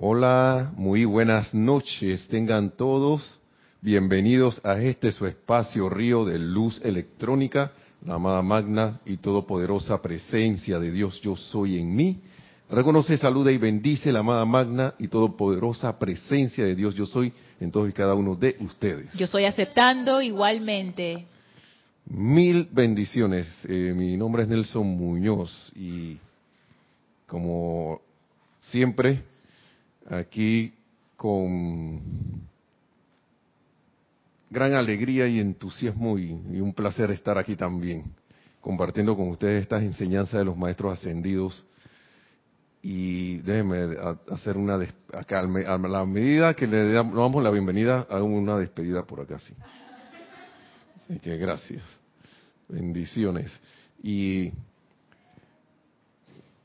Hola, muy buenas noches. Tengan todos bienvenidos a este su espacio río de luz electrónica, la amada magna y todopoderosa presencia de Dios yo soy en mí. Reconoce, saluda y bendice la amada magna y todopoderosa presencia de Dios yo soy en todos y cada uno de ustedes. Yo soy aceptando igualmente. Mil bendiciones. Eh, mi nombre es Nelson Muñoz y como siempre aquí con gran alegría y entusiasmo y, un placer estar aquí también, compartiendo con ustedes estas enseñanzas de los maestros ascendidos. Y déjenme hacer una, acá, a la medida que le damos la bienvenida, hago una despedida por acá, sí. Así que gracias. Bendiciones. Y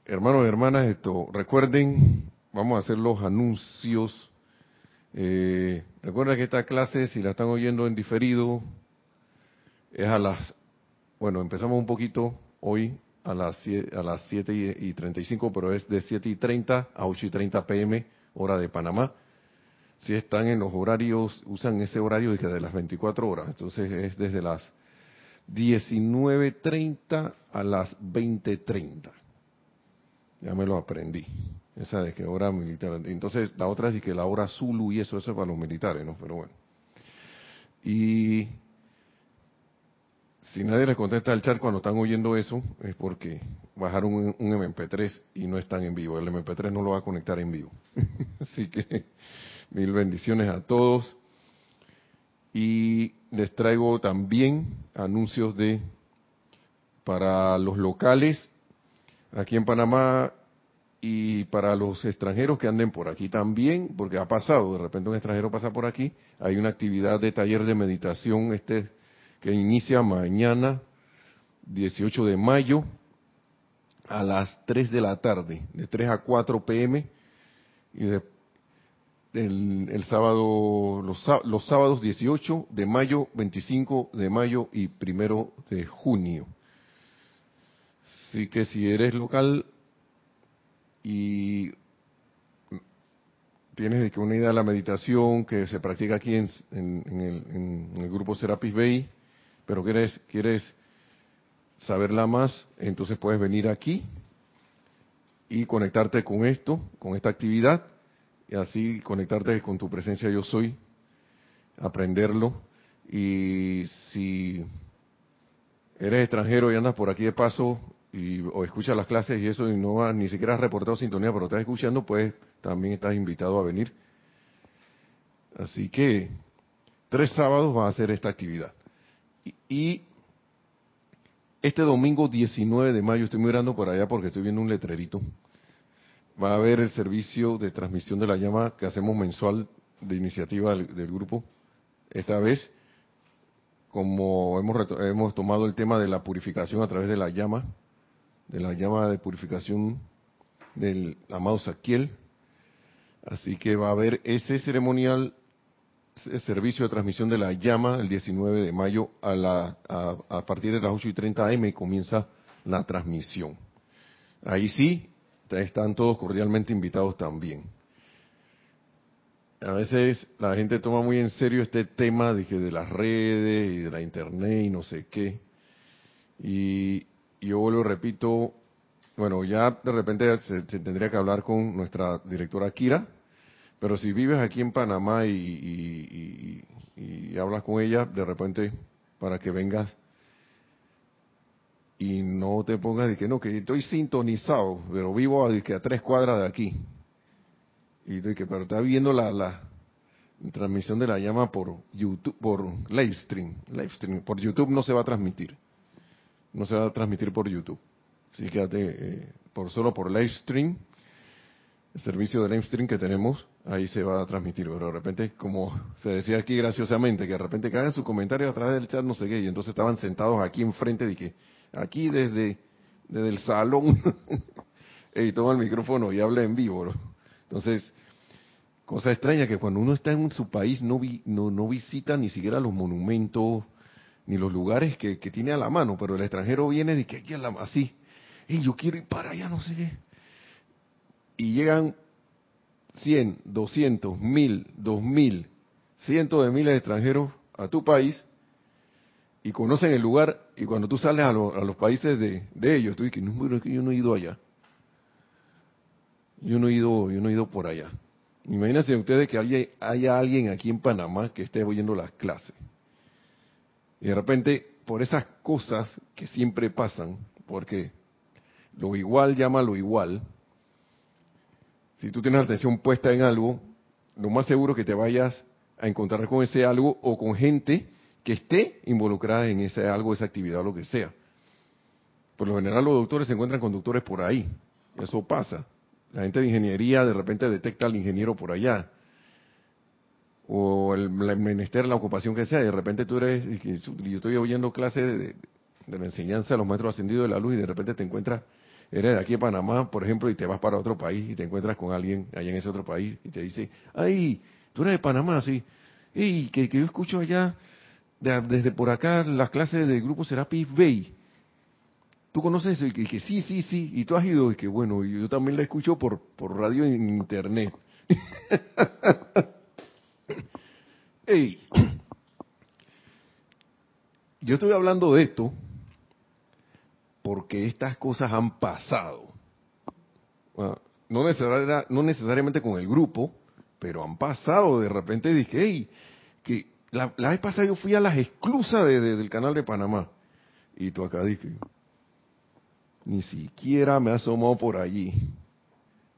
hermanos y hermanas, esto, recuerden vamos a hacer los anuncios. Eh, recuerda que esta clase, si la están oyendo en diferido, es a las, bueno, empezamos un poquito hoy a las, a las 7 y, 35, pero es de 7 y 30 a 8 y 30 pm, hora de Panamá. Si están en los horarios, usan ese horario de, que de las 24 horas, entonces es desde las 19.30 a las 20.30. Ya me lo aprendí. Esa de que hora militar. Entonces, la otra es que la hora Zulu y eso, es para los militares, ¿no? Pero bueno. Y si nadie les contesta el chat cuando están oyendo eso, es porque bajaron un, un, MP3 y no están en vivo. El MP3 no lo va a conectar en vivo. Así que mil bendiciones a todos. Y les traigo también anuncios de para los locales. Aquí en Panamá y para los extranjeros que anden por aquí también, porque ha pasado, de repente un extranjero pasa por aquí, hay una actividad de taller de meditación este que inicia mañana, 18 de mayo, a las 3 de la tarde, de 3 a 4 pm, y el, sábado, los, los sábados 18 de mayo, 25 de mayo y primero de junio. Así que si eres local, y tienes una idea de la meditación que se practica aquí en, el, grupo Serapis Bay, pero quieres, quieres saberla más, entonces puedes venir aquí y conectarte con esto, con esta actividad, y así conectarte con tu presencia yo soy, aprenderlo, y si eres extranjero y andas por aquí de paso, y, o escucha las clases y eso y no ha, ni siquiera has reportado sintonía, pero estás escuchando, pues también estás invitado a venir. Así que tres sábados va a hacer esta actividad. Y, este domingo 19 de mayo, estoy mirando por allá porque estoy viendo un letrerito, va a haber el servicio de transmisión de la llama que hacemos mensual de iniciativa del, del grupo. Esta vez, como hemos, hemos tomado el tema de la purificación a través de la llama, de la llama de purificación del amado Saquiel. Así que va a haber ese ceremonial servicio de transmisión de la llama el 19 de mayo a, la, a, partir de las 8 y 30 am comienza la transmisión. Ahí sí, están todos cordialmente invitados también. A veces la gente toma muy en serio este tema de, que de las redes y de la internet y no sé qué. Y, yo vuelvo y repito, bueno, ya de repente se, tendría que hablar con nuestra directora Kira, pero si vives aquí en Panamá y, hablas con ella, de repente, para que vengas y no te pongas de que no, que estoy sintonizado, pero vivo a, que a tres cuadras de aquí. Y de que, pero está viendo la, la transmisión de la llama por YouTube, por live stream, live stream. Por YouTube no se va a transmitir no se va a transmitir por YouTube. Así que eh, por solo por live stream, el servicio de live stream que tenemos, ahí se va a transmitir. Pero de repente, como se decía aquí graciosamente, que de repente que hagan su comentario a través del chat, no sé qué, y entonces estaban sentados aquí enfrente que, aquí desde, desde el salón, y toma el micrófono y habla en vivo. Entonces, cosa extraña que cuando uno está en su país no, no, no visita ni siquiera los monumentos, ni los lugares que, tiene a la mano, pero el extranjero viene de que aquí la, así, y yo quiero ir para allá, no sé qué. Y llegan 100, 200, 1000, 2000, cientos de miles de extranjeros a tu país y conocen el lugar y cuando tú sales a, los países de, ellos, tú dices, no, yo no he ido allá. Yo no he ido, yo no he ido por allá. Imagínense ustedes que haya, haya alguien aquí en Panamá que esté oyendo las clases. Y de repente, por esas cosas que siempre pasan, porque lo igual llama lo igual, si tú tienes la atención puesta en algo, lo más seguro que te vayas a encontrar con ese algo o con gente que esté involucrada en ese algo, esa actividad o lo que sea. Por lo general los doctores se encuentran con doctores por ahí. Eso pasa. La gente de ingeniería de repente detecta al ingeniero por allá. O el, menester, la ocupación que sea, y de repente tú eres, yo estoy oyendo clases de, de, la enseñanza de los maestros ascendidos de la luz y de repente te encuentras, eres de aquí de Panamá, por ejemplo, y te vas para otro país y te encuentras con alguien allá en ese otro país y te dice, ay, tú eres de Panamá, sí, y que, que yo escucho allá, desde por acá, las clases del grupo Serapis Bay ¿Tú conoces eso? Y que, sí, sí, sí. Y tú has ido. Y que bueno, yo también la escucho por, por radio en internet. Ey. Yo estoy hablando de esto porque estas cosas han pasado. no, no necesariamente con el grupo, pero han pasado. De repente dije, hey, que la, vez pasada yo fui a las exclusas del canal de Panamá. Y tú acá dije, ni siquiera me asomó por allí.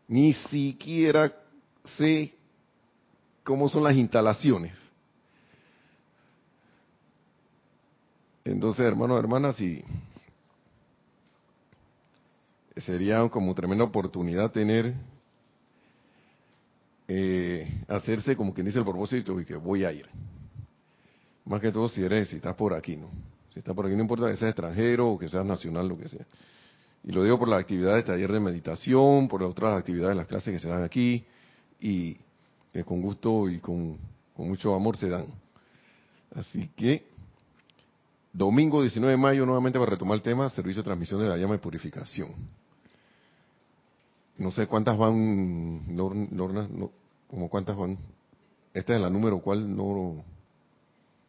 Ni siquiera sé cómo son las instalaciones. Entonces, hermanos, hermanas, sí, sería como tremenda oportunidad tener, eh, hacerse como quien dice el propósito y que voy a ir. Más que todo si eres, si estás por aquí, ¿no? Si estás por aquí, no importa que seas extranjero o que seas nacional, lo que sea. Y lo digo por la actividad de taller de meditación, por las otras actividades de las clases que se dan aquí, y que con gusto y con, mucho amor se dan. Así que, domingo 19 de mayo, nuevamente para retomar el tema, servicio de transmisión de la llama de purificación. No sé cuántas van, Lorna, como cuántas van. Esta es la número cuál, no,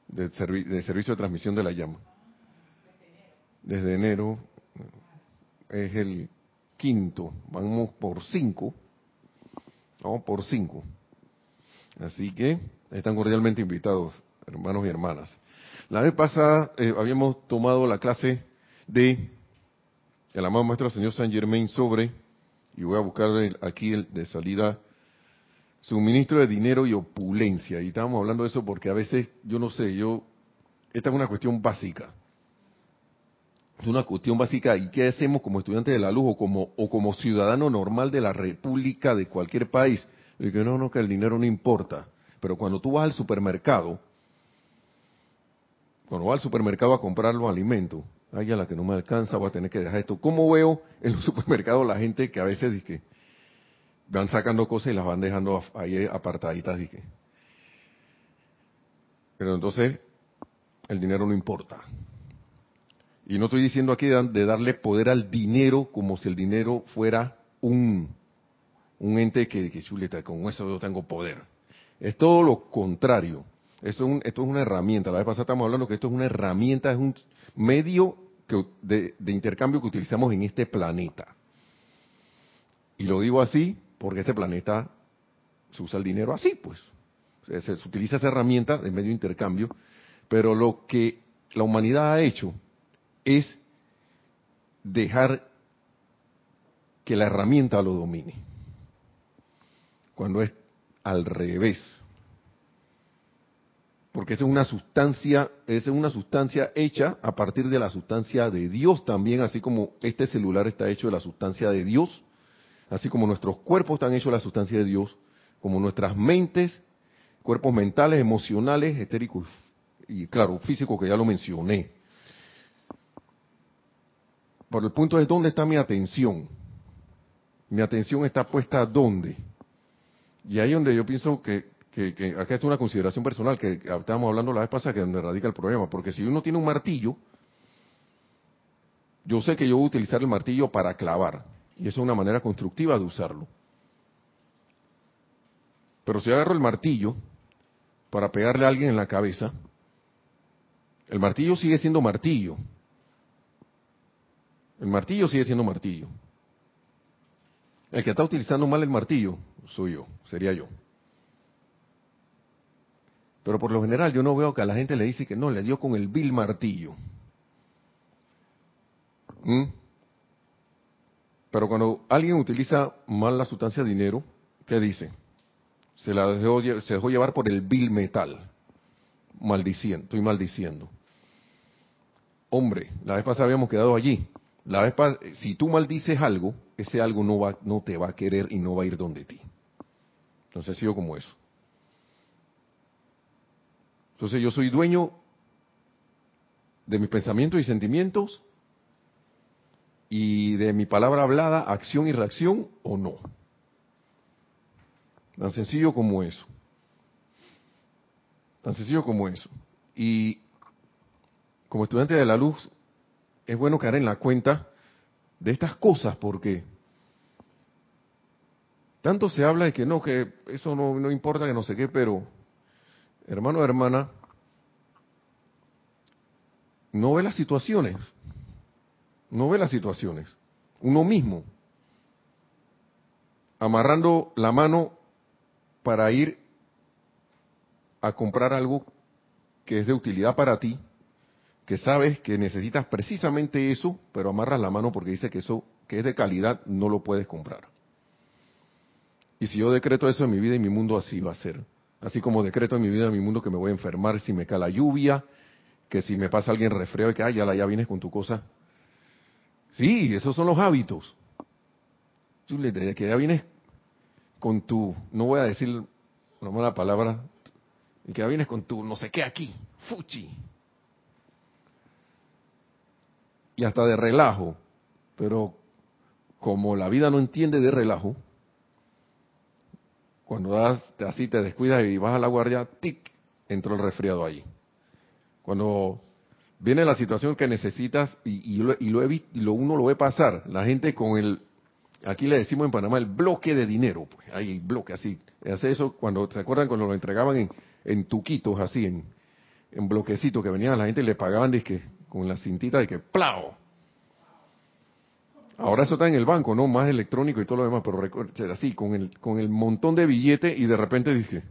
de, de servicio de transmisión de la llama. Desde enero es el quinto, vamos por cinco, vamos por cinco. Así que están cordialmente invitados, hermanos y hermanas. La vez pasada eh, habíamos tomado la clase de el amado maestro señor Saint Germain sobre, y voy a buscar aquí el, de salida, suministro de dinero y opulencia. Y estábamos hablando de eso porque a veces, yo no sé, yo, esta es una cuestión básica es una cuestión básica. ¿Y qué hacemos como estudiante de la luz o como, o como ciudadano normal de la república de cualquier país? Y que no, no, que el dinero no importa. Pero cuando tú vas al supermercado, cuando vas al supermercado a comprar los alimentos, ay, a la que no me alcanza, voy a tener que dejar esto. ¿Cómo veo en los supermercados la gente que a veces dice, van sacando cosas y las van dejando ahí apartaditas? Dije. Pero entonces, el dinero no importa. Y no estoy diciendo aquí de darle poder al dinero como si el dinero fuera un, un ente que, que chuleta, con eso yo tengo poder. Es todo lo contrario. Esto es, un, esto es una herramienta. La vez pasada estamos hablando que esto es una herramienta, es un medio de, de intercambio que utilizamos en este planeta. Y lo digo así porque este planeta se usa el dinero así, pues. Se, se, utiliza esa herramienta de medio de intercambio, pero lo que la humanidad ha hecho es dejar que la herramienta lo domine. Cuando es al revés. Porque es una sustancia, es una sustancia hecha a partir de la sustancia de Dios también, así como este celular está hecho de la sustancia de Dios, así como nuestros cuerpos están hechos de la sustancia de Dios, como nuestras mentes, cuerpos mentales, emocionales, etéricos y claro, físicos que ya lo mencioné. Por el punto es dónde está mi atención. Mi atención está puesta dónde. Y ahí donde yo pienso que, que, acá es una consideración personal que estábamos hablando la vez pasada que donde radica el problema. Porque si uno tiene un martillo, yo sé que yo voy a utilizar el martillo para clavar. Y eso es una manera constructiva de usarlo. Pero si agarro el martillo para pegarle a alguien en la cabeza, el martillo sigue siendo martillo. El martillo sigue siendo martillo. El que está utilizando mal el martillo soy yo, sería yo. Pero por lo general yo no veo que a la gente le dice que no, le dio con el vil martillo. ¿Mm? Pero cuando alguien utiliza mal la sustancia dinero, ¿qué dice? Se la dejó, se dejó llevar por el vil metal. Maldiciendo, estoy maldiciendo. Hombre, la vez pasada habíamos quedado allí. La vez si tú maldices algo, ese algo no, va, no te va a querer y no va a ir donde ti. Entonces sigo como eso. Entonces yo soy dueño de mis pensamientos y sentimientos y de mi palabra hablada, acción y reacción o no. Tan sencillo como eso. Tan sencillo como eso. Y como estudiante de la luz, es bueno caer en la cuenta de estas cosas porque tanto se habla de que no, que eso no, no importa, que no sé qué, pero hermano o hermana, no ve las situaciones, no ve las situaciones, uno mismo, amarrando la mano para ir a comprar algo que es de utilidad para ti, que sabes que necesitas precisamente eso, pero amarras la mano porque dice que eso que es de calidad no lo puedes comprar. Y si yo decreto eso en mi vida y mi mundo, así va a ser. Así como decreto en mi vida y mi mundo que me voy a enfermar si me cae la lluvia, que si me pasa alguien resfriado y que, ay, ya, ya vienes con tu cosa. Sí, esos son los hábitos. Que ya vienes con tu, no voy a decir una mala palabra, y que ya vienes con tu no sé qué aquí, fuchi. Y hasta de relajo, pero como la vida no entiende de relajo, cuando das, así te descuidas y vas a la guardia, tic, entró el resfriado allí. Cuando viene la situación que necesitas y, lo, y, lo, y lo uno lo ve pasar, la gente con el aquí le decimos en Panamá el bloque de dinero, pues hay bloque así. Hace eso cuando, ¿se acuerdan cuando lo entregaban en, en tuquitos así, en, en bloquecitos que venían la gente y le pagaban con la cintita de que ¡plau! Ahora eso está en el banco, ¿no? Más electrónico y todo lo demás, pero así, con el, con el montón de billetes y de repente dije,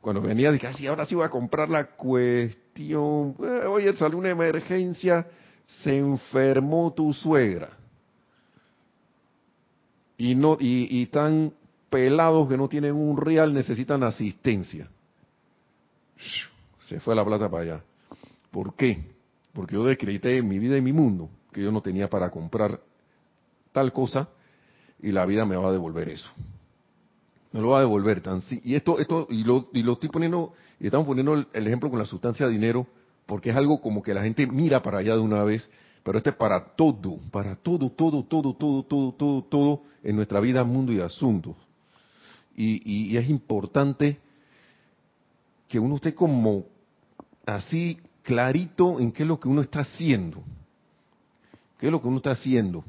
cuando venía dije, así, ahora sí voy a comprar la cuestión, eh, oye, salió una emergencia, se enfermó tu suegra y no y, están pelados que no tienen un real necesitan asistencia. Se fue la plata para allá. ¿Por qué? Porque yo decreté mi vida y mi mundo que yo no tenía para comprar tal cosa y la vida me va a devolver eso. Me lo va a devolver tan y esto esto y lo y lo estoy poniendo y estamos poniendo el ejemplo con la sustancia de dinero porque es algo como que la gente mira para allá de una vez pero este es para todo, para todo, todo, todo, todo, todo, todo, todo en nuestra vida, mundo y asuntos. Y, es importante que uno esté como así clarito en qué es lo que uno está haciendo. ¿Qué es lo que uno está haciendo?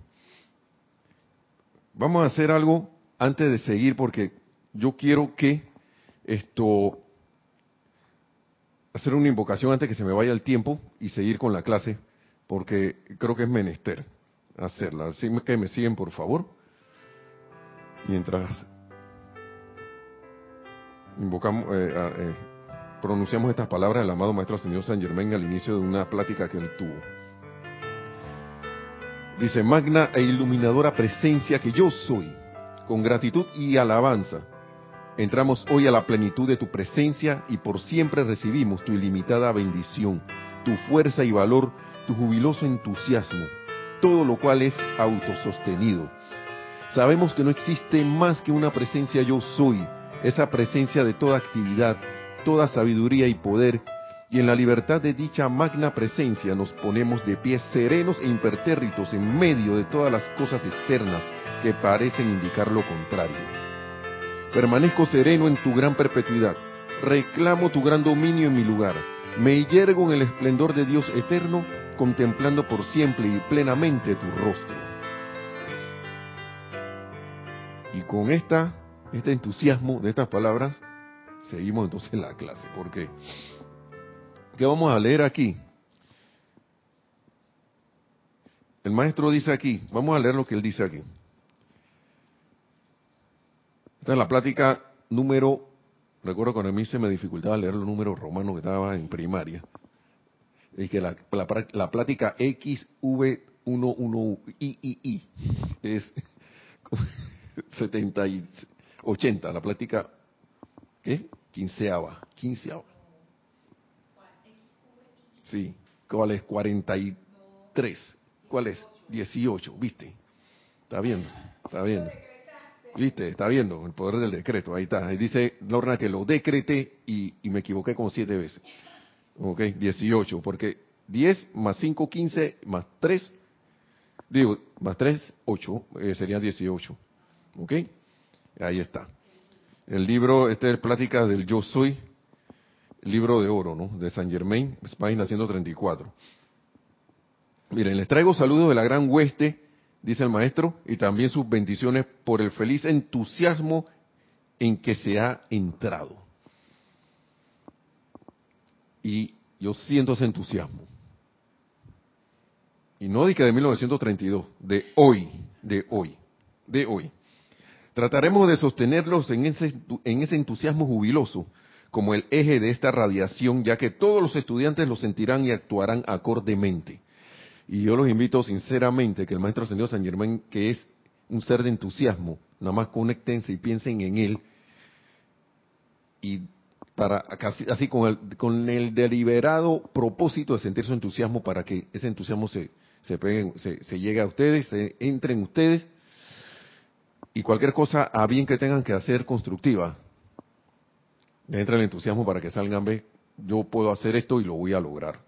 Vamos a hacer algo antes de seguir porque yo quiero que esto hacer una invocación antes que se me vaya el tiempo y seguir con la clase porque creo que es menester hacerla. Así que me siguen, por favor. Mientras invocamos, eh, eh, pronunciamos estas palabras del amado Maestro Señor San Germán al inicio de una plática que él tuvo. Dice, magna e iluminadora presencia que yo soy, con gratitud y alabanza, entramos hoy a la plenitud de tu presencia y por siempre recibimos tu ilimitada bendición, tu fuerza y valor tu jubiloso entusiasmo, todo lo cual es autosostenido. Sabemos que no existe más que una presencia yo soy, esa presencia de toda actividad, toda sabiduría y poder, y en la libertad de dicha magna presencia nos ponemos de pies serenos e impertérritos en medio de todas las cosas externas que parecen indicar lo contrario. Permanezco sereno en tu gran perpetuidad, reclamo tu gran dominio en mi lugar, me yergo en el esplendor de Dios eterno contemplando por siempre y plenamente tu rostro. Y con esta, este entusiasmo de estas palabras, seguimos entonces la clase. Porque, ¿qué vamos a leer aquí? El maestro dice aquí, vamos a leer lo que él dice aquí. Esta es la plática número, recuerdo cuando a mí se me dificultaba leer los números romanos que estaba en primaria. Es que la, la, plática XV11II es 70 y 80, la plática, ¿qué? Quinceava, quinceava. Sí, ¿cuál es? 43. ¿Cuál es? 18, ¿viste? Está viendo, está viendo. ¿Viste? Está viendo el poder del decreto. Ahí está. Ahí dice Lorna que lo decreté y, me equivoqué como siete veces. Ok, 18. Porque 10 más 5, 15 más 3, digo, más 3, 8, eh, sería 18. Ok, ahí está. El libro, este es Plática del Yo Soy, libro de oro, ¿no? De San Germain, página 134. Miren, les traigo saludos de la gran hueste dice el maestro, y también sus bendiciones por el feliz entusiasmo en que se ha entrado. Y yo siento ese entusiasmo. Y no de que de 1932, de hoy, de hoy, de hoy. Trataremos de sostenerlos en ese, en ese entusiasmo jubiloso como el eje de esta radiación, ya que todos los estudiantes lo sentirán y actuarán acordemente. Y yo los invito sinceramente que el Maestro Ascendido San Germán, que es un ser de entusiasmo, nada más conectense y piensen en él. Y para así con el, con el deliberado propósito de sentir su entusiasmo para que ese entusiasmo se, se, se, llegue a ustedes, se entre en ustedes y cualquier cosa a bien que tengan que hacer constructiva, entre el entusiasmo para que salgan, ve, yo puedo hacer esto y lo voy a lograr.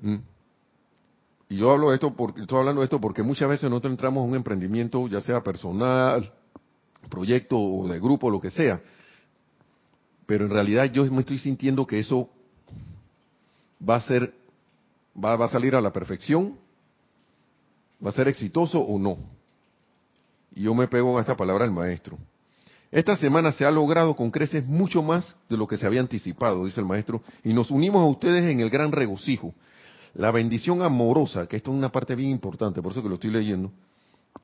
¿Mm? Y yo hablo de esto porque, estoy hablando de esto porque muchas veces nosotros entramos en un emprendimiento, ya sea personal, proyecto o de grupo, lo que sea. Pero en realidad yo me estoy sintiendo que eso va a ser, va, va a salir a la perfección, va a ser exitoso o no. Y yo me pego a esta palabra del maestro. Esta semana se ha logrado con creces mucho más de lo que se había anticipado, dice el maestro, y nos unimos a ustedes en el gran regocijo la bendición amorosa, que esto es una parte bien importante, por eso que lo estoy leyendo,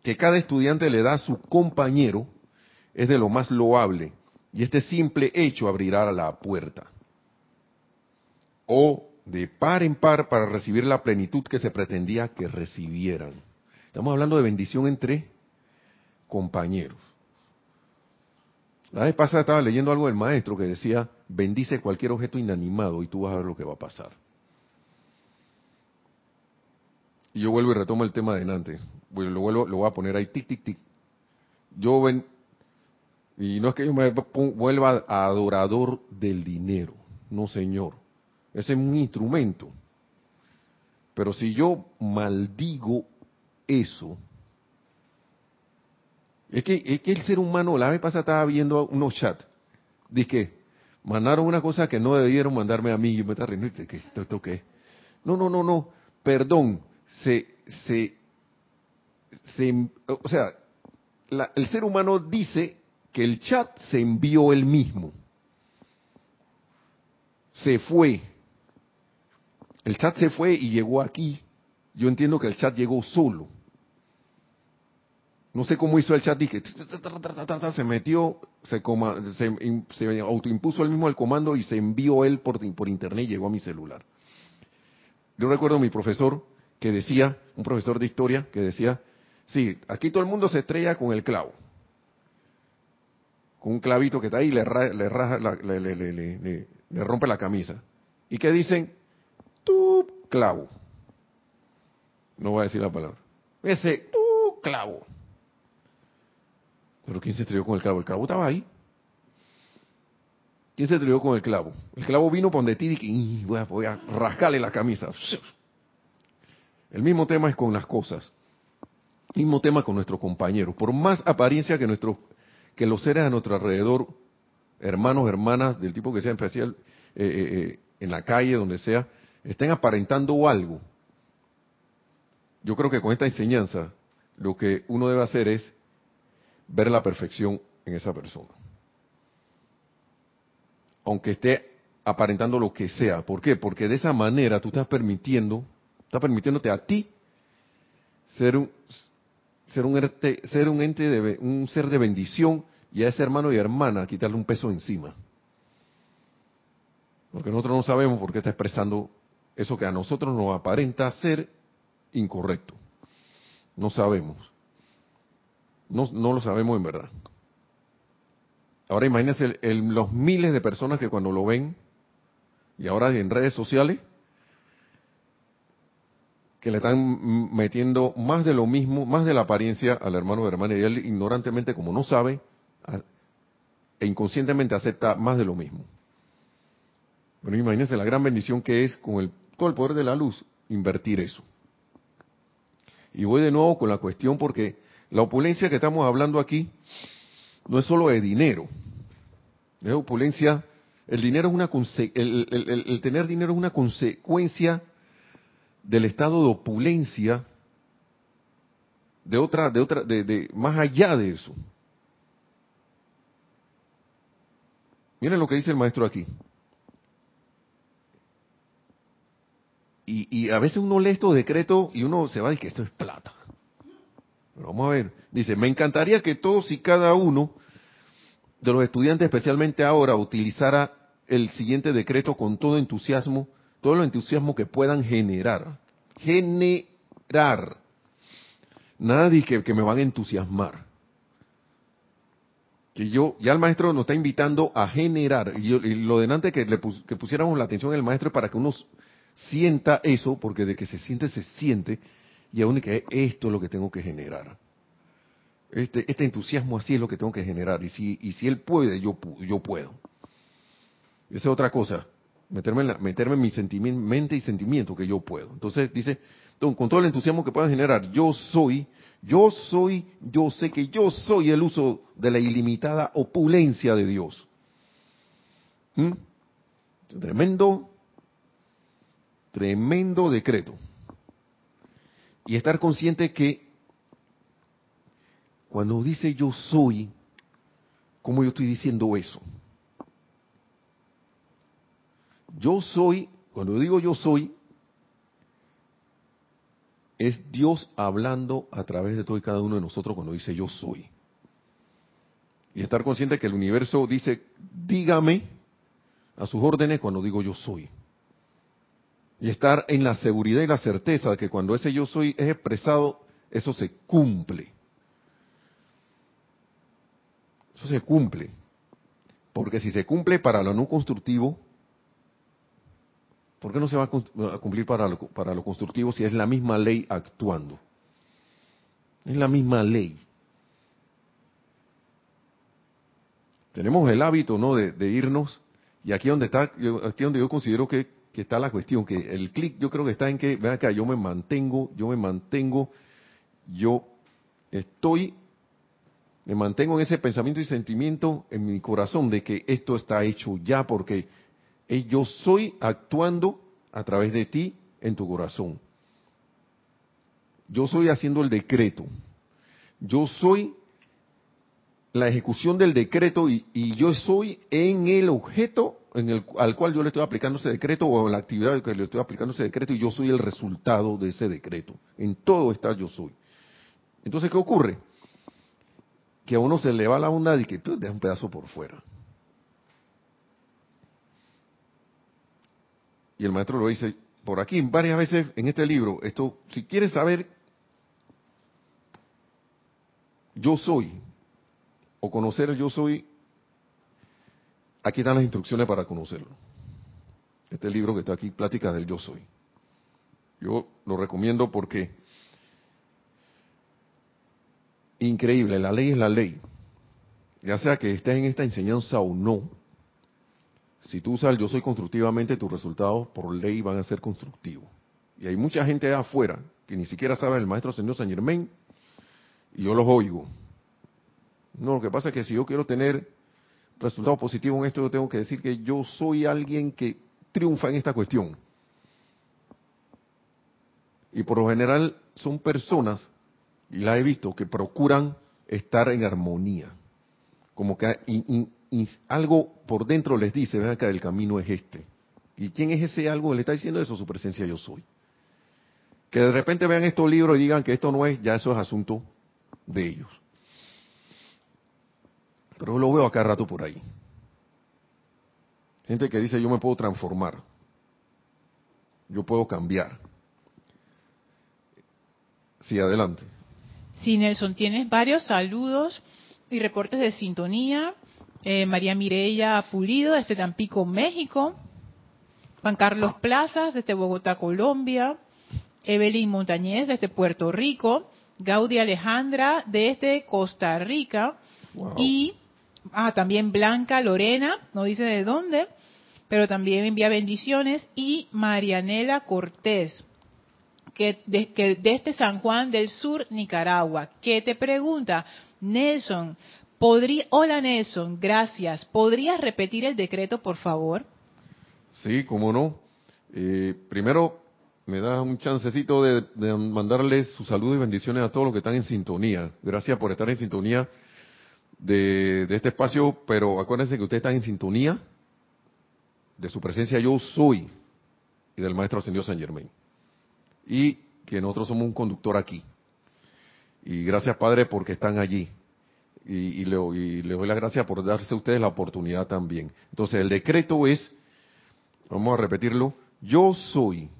que cada estudiante le da a su compañero, es de lo más loable. Y este simple hecho abrirá la puerta. O de par en par para recibir la plenitud que se pretendía que recibieran. Estamos hablando de bendición entre compañeros. La vez pasada estaba leyendo algo del maestro que decía, bendice cualquier objeto inanimado y tú vas a ver lo que va a pasar. y yo vuelvo y retomo el tema de delante. lo vuelvo, lo voy a poner ahí, tic, tic, tic. Yo ven, y no es que yo me vuelva adorador del dinero, no señor. Ese es un instrumento. Pero si yo maldigo eso, es que, es que el ser humano, la vez pasada estaba viendo unos chats, que mandaron una cosa que no debieron mandarme a mí, y me está riendo, ¿qué? No, no, no, no, perdón, se, se, se o sea, el ser humano dice que el chat se envió él mismo. Se fue. El chat se fue y llegó aquí. Yo entiendo que el chat llegó solo. No sé cómo hizo el chat, dije, se metió, se, se, se autoimpuso él mismo el comando y se envió él por, internet y llegó a mi celular. Yo recuerdo a mi profesor, que decía, un profesor de historia, que decía, sí, aquí todo el mundo se estrella con el clavo. Con un clavito que está ahí y le, le, le, rompe la camisa. ¿Y qué dicen? Tu clavo. No voy a decir la palabra. Ese tu clavo. Pero ¿quién se estrelló con el clavo? El clavo estaba ahí. ¿Quién se estrelló con el clavo? El clavo vino por donde ti y voy a, voy a rascarle la camisa. El mismo tema es con las cosas. El mismo tema con nuestros compañeros. Por más apariencia que, nuestro, que los seres a nuestro alrededor, hermanos, hermanas, del tipo que sea especial, eh, eh, eh, en la calle, donde sea, estén aparentando algo. Yo creo que con esta enseñanza lo que uno debe hacer es ver la perfección en esa persona. aunque esté aparentando lo que sea. ¿Por qué? Porque de esa manera tú estás permitiendo, estás permitiéndote a ti ser un ser un ente, ser un ente de un ser de bendición y a ese hermano y hermana quitarle un peso encima. Porque nosotros no sabemos por qué está expresando eso que a nosotros nos aparenta ser incorrecto. No sabemos. No, no lo sabemos en verdad. Ahora imagínense los miles de personas que cuando lo ven, y ahora en redes sociales, que le están metiendo más de lo mismo, más de la apariencia al hermano o hermana, y él ignorantemente, como no sabe, e inconscientemente acepta más de lo mismo. Bueno, imagínense la gran bendición que es con el, todo el poder de la luz invertir eso. Y voy de nuevo con la cuestión porque la opulencia que estamos hablando aquí no es solo de dinero. Es opulencia, el dinero es una el, tener dinero es una consecuencia del estado de opulencia de otra, de otra, de, de más allá de eso. Miren lo que dice el maestro aquí. Y, a veces uno lee estos decretos y uno se va y que esto es plata. Vamos a ver. Dice, me encantaría que todos y cada uno de los estudiantes, especialmente ahora, utilizara el siguiente decreto con todo entusiasmo, todo el entusiasmo que puedan generar. Generar. Nada de que, me van a entusiasmar. Que yo, ya el maestro nos está invitando a generar. Y, lo de antes que, le que pusiéramos la atención al maestro para que uno sienta eso, porque de que se siente, se siente, y aún que esto es lo que tengo que generar. Este, este entusiasmo así es lo que tengo que generar, y si, y si él puede, yo, puedo. Esa es otra cosa, meterme en, la, meterme en mi mente y sentimiento que yo puedo. Entonces dice, con todo el entusiasmo que pueda generar, yo soy, yo soy, yo sé que yo soy el uso de la ilimitada opulencia de Dios. ¿Mm? Tremendo Tremendo decreto. Y estar consciente que cuando dice yo soy, ¿cómo yo estoy diciendo eso? Yo soy, cuando digo yo soy, es Dios hablando a través de todo y cada uno de nosotros cuando dice yo soy. Y estar consciente que el universo dice, dígame a sus órdenes cuando digo yo soy. Y estar en la seguridad y la certeza de que cuando ese yo soy es expresado, eso se cumple. Eso se cumple. Porque si se cumple para lo no constructivo, ¿por qué no se va a cumplir para lo, para lo constructivo si es la misma ley actuando? Es la misma ley. Tenemos el hábito, ¿no?, de, de irnos, y aquí donde está, aquí donde yo considero que que está la cuestión, que el clic yo creo que está en que, vean acá, yo me mantengo, yo me mantengo, yo estoy, me mantengo en ese pensamiento y sentimiento en mi corazón de que esto está hecho ya porque yo soy actuando a través de ti en tu corazón. Yo soy haciendo el decreto. Yo soy la ejecución del decreto y yo soy en el objeto al cual yo le estoy aplicando ese decreto o en la actividad que le estoy aplicando ese decreto y yo soy el resultado de ese decreto. En todo está yo soy. Entonces, ¿qué ocurre? Que a uno se le va la onda y que deja un pedazo por fuera. Y el maestro lo dice por aquí varias veces en este libro. Esto, si quieres saber, yo soy, o conocer yo soy, Aquí están las instrucciones para conocerlo. Este libro que está aquí, Pláticas del Yo Soy. Yo lo recomiendo porque increíble, la ley es la ley. Ya sea que estés en esta enseñanza o no, si tú usas el yo soy constructivamente, tus resultados por ley van a ser constructivos. Y hay mucha gente afuera que ni siquiera sabe el maestro señor San Germain y yo los oigo. No, lo que pasa es que si yo quiero tener resultado positivo en esto, yo tengo que decir que yo soy alguien que triunfa en esta cuestión. Y por lo general son personas, y la he visto, que procuran estar en armonía. Como que algo por dentro les dice, ven acá, el camino es este. ¿Y quién es ese algo le está diciendo eso? Su presencia yo soy. Que de repente vean estos libros y digan que esto no es, ya eso es asunto de ellos. Pero lo veo acá rato por ahí. Gente que dice yo me puedo transformar. Yo puedo cambiar. Sí, adelante. Sí, Nelson, tienes varios saludos y reportes de sintonía. Eh, María Mireya Pulido, desde Tampico, México. Juan Carlos Plazas, desde Bogotá, Colombia. Evelyn Montañez, desde Puerto Rico. Gaudi Alejandra, desde Costa Rica. Y ah, también Blanca Lorena, no dice de dónde, pero también envía bendiciones. Y Marianela Cortés, que, de, desde San Juan del Sur, Nicaragua, que te pregunta, Nelson, podría, hola Nelson, gracias. ¿Podrías repetir el decreto, por favor? Sí, cómo no. Eh, primero, me da un chancecito de, mandarles sus saludos y bendiciones a todos los que están en sintonía. Gracias por estar en sintonía de, este espacio, pero acuérdense que ustedes están en sintonía de su presencia yo soy y del Maestro Ascendido San Germain y que nosotros somos un conductor aquí. Y gracias, Padre, porque están allí. Y, le, doy las gracias por darse a ustedes la oportunidad también. Entonces, el decreto es, vamos a repetirlo, yo soy,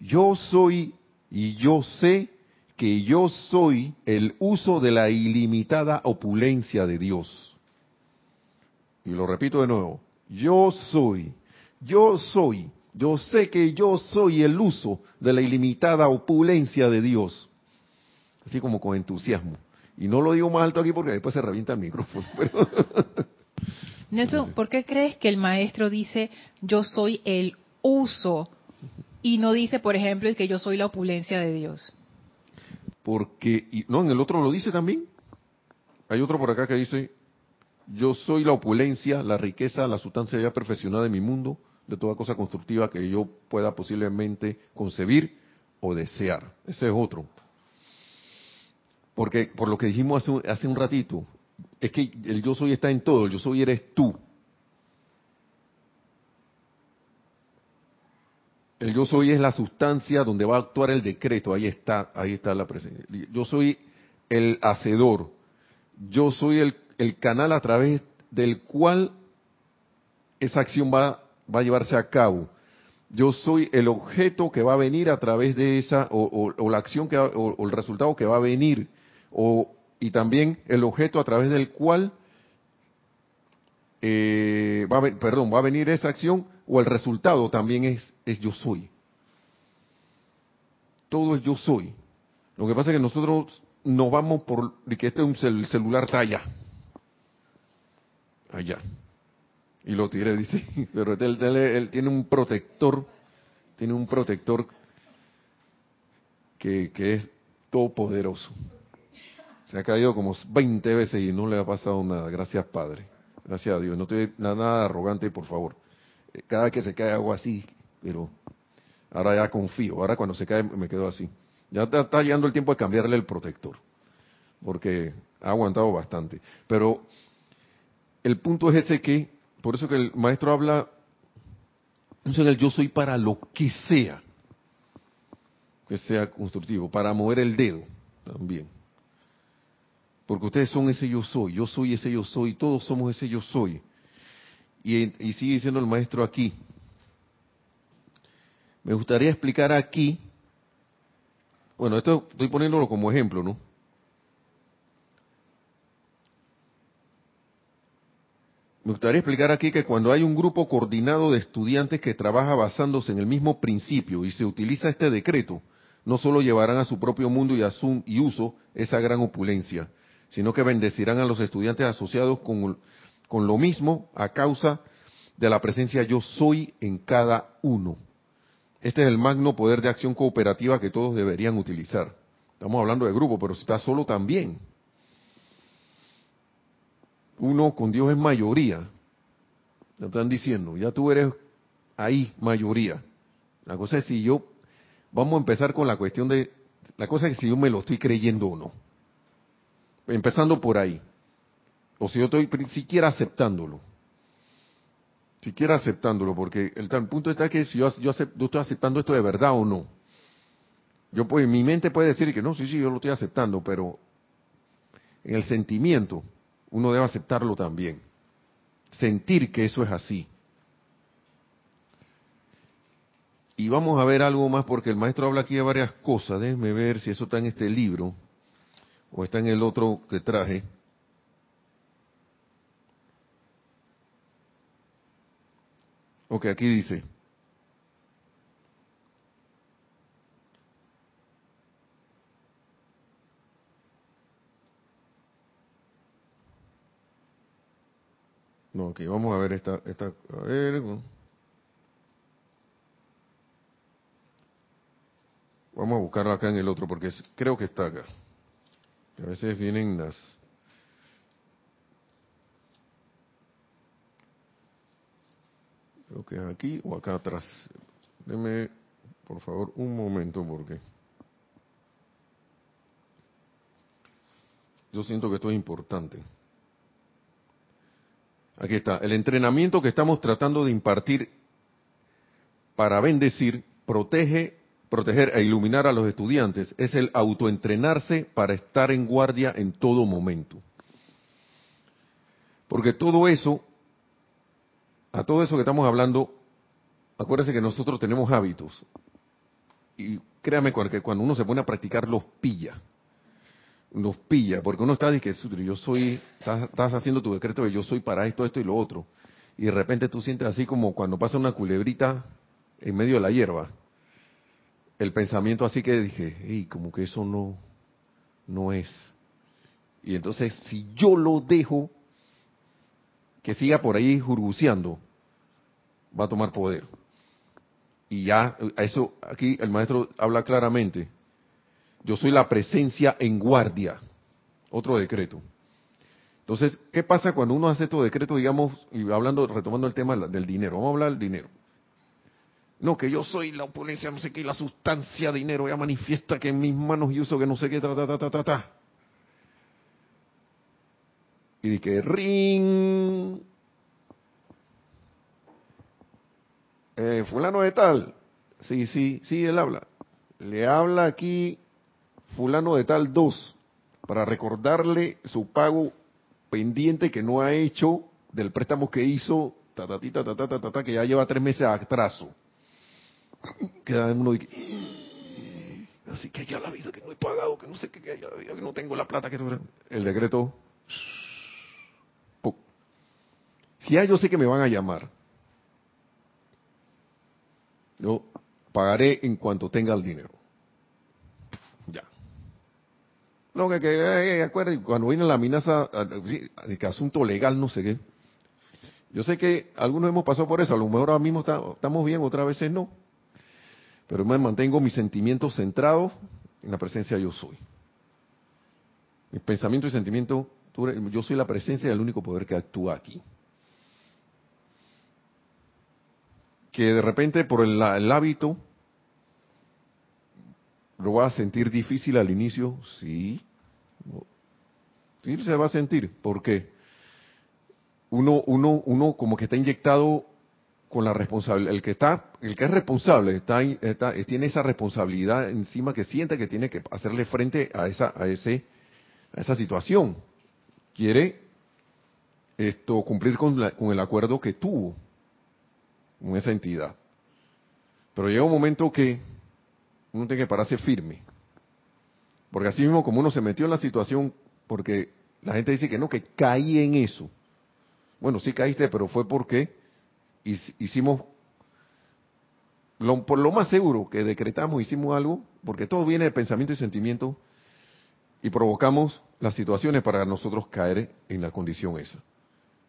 yo soy y yo sé que yo soy el uso de la ilimitada opulencia de Dios. Y lo repito de nuevo, yo soy, yo soy yo sé que yo soy el uso de la ilimitada opulencia de Dios. Así como con entusiasmo. Y no lo digo más alto aquí porque después se revienta el micrófono. Nelson, ¿por qué crees que el maestro dice yo soy el uso y no dice, por ejemplo, que yo soy la opulencia de Dios? Porque, no, en el otro lo dice también. Hay otro por acá que dice, yo soy la opulencia, la riqueza, la sustancia ya perfeccionada de mi mundo, de toda cosa constructiva que yo pueda posiblemente concebir o desear. Ese es otro. Porque por lo que dijimos hace, hace un ratito, es que el yo soy está en todo, el yo soy eres tú. El yo soy es la sustancia donde va a actuar el decreto, ahí está, ahí está la presencia. Yo soy el hacedor, yo soy el, el canal a través del cual esa acción va va a llevarse a cabo. Yo soy el objeto que va a venir a través de esa, o, la acción que o, el resultado que va a venir, o, y también el objeto a través del cual, eh, va a, perdón, va a venir esa acción, o el resultado también es, es yo soy. Todo es yo soy. Lo que pasa es que nosotros nos vamos por que este es un celular está allá. Allá y lo tiré, dice, pero él, tiene un protector, tiene un protector que, que es todopoderoso. Se ha caído como 20 veces y no le ha pasado nada. Gracias, Padre. Gracias a Dios. No estoy nada arrogante, por favor. Cada vez que se cae hago así, pero ahora ya confío. Ahora cuando se cae me quedo así. Ya está, está llegando el tiempo de cambiarle el protector, porque ha aguantado bastante. Pero el punto es ese que por eso que el maestro habla, el yo soy para lo que sea, que sea constructivo, para mover el dedo también. Porque ustedes son ese yo soy, yo soy ese yo soy, todos somos ese yo soy. Y, sigue diciendo el maestro aquí. Me gustaría explicar aquí, bueno, esto estoy poniéndolo como ejemplo, ¿no? Me gustaría explicar aquí que cuando hay un grupo coordinado de estudiantes que trabaja basándose en el mismo principio y se utiliza este decreto, no solo llevarán a su propio mundo y, a su, y uso esa gran opulencia, sino que bendecirán a los estudiantes asociados con, con lo mismo a causa de la presencia yo soy en cada uno. Este es el magno poder de acción cooperativa que todos deberían utilizar. Estamos hablando de grupo, pero si está solo también uno con Dios es mayoría. Te están diciendo, ya tú eres ahí mayoría. La cosa es si yo, vamos a empezar con la cuestión de, la cosa es si yo me lo estoy creyendo o no. Empezando por ahí. O si yo estoy siquiera aceptándolo, siquiera aceptándolo, porque el, punto está que si yo, yo, estoy aceptando esto de verdad o no. Yo pues, mi mente puede decir que no, sí, sí, yo lo estoy aceptando, pero en el sentimiento uno debe aceptarlo también. Sentir que eso es así. Y vamos a ver algo más porque el maestro habla aquí de varias cosas. Déjenme ver si eso está en este libro o está en el otro que traje. Ok, aquí dice. No, ok, vamos a ver esta, esta, a ver. Vamos a buscarla acá en el otro porque creo que está acá. A veces vienen las Creo que es aquí o acá atrás. Deme, por favor, un momento porque yo siento que esto es importante. Aquí está. El entrenamiento que estamos tratando de impartir para bendecir, protege, proteger e iluminar a los estudiantes es el autoentrenarse para estar en guardia en todo momento. Porque todo eso a todo eso que estamos hablando, acuérdense que nosotros tenemos hábitos. Y créame que cuando uno se pone a practicar los pilla. Los pilla, porque uno está diciendo, yo soy, estás, haciendo tu decreto de yo soy para esto, esto y lo otro. Y de repente tú sientes así como cuando pasa una culebrita en medio de la hierba. El pensamiento así que dije, y como que eso no, no es. Y entonces, si yo lo dejo, que siga por ahí jurguceando, va a tomar poder. Y ya, eso aquí el maestro habla claramente. Yo soy la presencia en guardia. Otro decreto. Entonces, ¿qué pasa cuando uno hace estos decretos, digamos, y hablando, retomando el tema del dinero? Vamos a hablar del dinero. No, que yo soy la opulencia, no sé qué, la sustancia dinero ya manifiesta que en mis manos y uso que no sé qué, ta, ta, ta, ta, ta. Y que ring. Eh, fulano de tal. Sí, sí, sí, él habla. Le habla aquí fulano de tal 2 para recordarle su pago pendiente que no ha hecho del préstamo que hizo, ta, ta, ta, ta, ta, que ya lleva tres meses a atraso. Queda uno de así que ya la vida que no he pagado, que no sé qué, que la que no tengo la plata que el decreto si ya yo sé que me van a llamar, yo pagaré en cuanto tenga el dinero. Ya. Lo que, que eh, eh cuando viene la amenaza de que asunto legal, no sé qué. Yo sé que algunos hemos pasado por eso, a lo mejor ahora mismo estamos bien, otras veces no. Pero me mantengo mis sentimientos centrados en la presencia yo soy. Mi pensamiento y sentimiento, yo soy la presencia y el único poder que actúa aquí. Que de repente por el, hábito lo va a sentir difícil al inicio, sí. Sí, se va a sentir. ¿Por qué? Uno, uno, uno como que está inyectado con la responsabilidad. El que está, el que es responsable, está, tiene esa responsabilidad encima que siente que tiene que hacerle frente a esa, a ese, a esa situación. Quiere esto cumplir con, con el acuerdo que tuvo con esa entidad. Pero llega un momento que uno tiene que pararse firme. Porque así mismo como uno se metió en la situación, porque la gente dice que no, que caí en eso. Bueno, sí caíste, pero fue porque hicimos, lo, por lo más seguro que decretamos, hicimos algo, porque todo viene de pensamiento y sentimiento, y provocamos las situaciones para nosotros caer en la condición esa.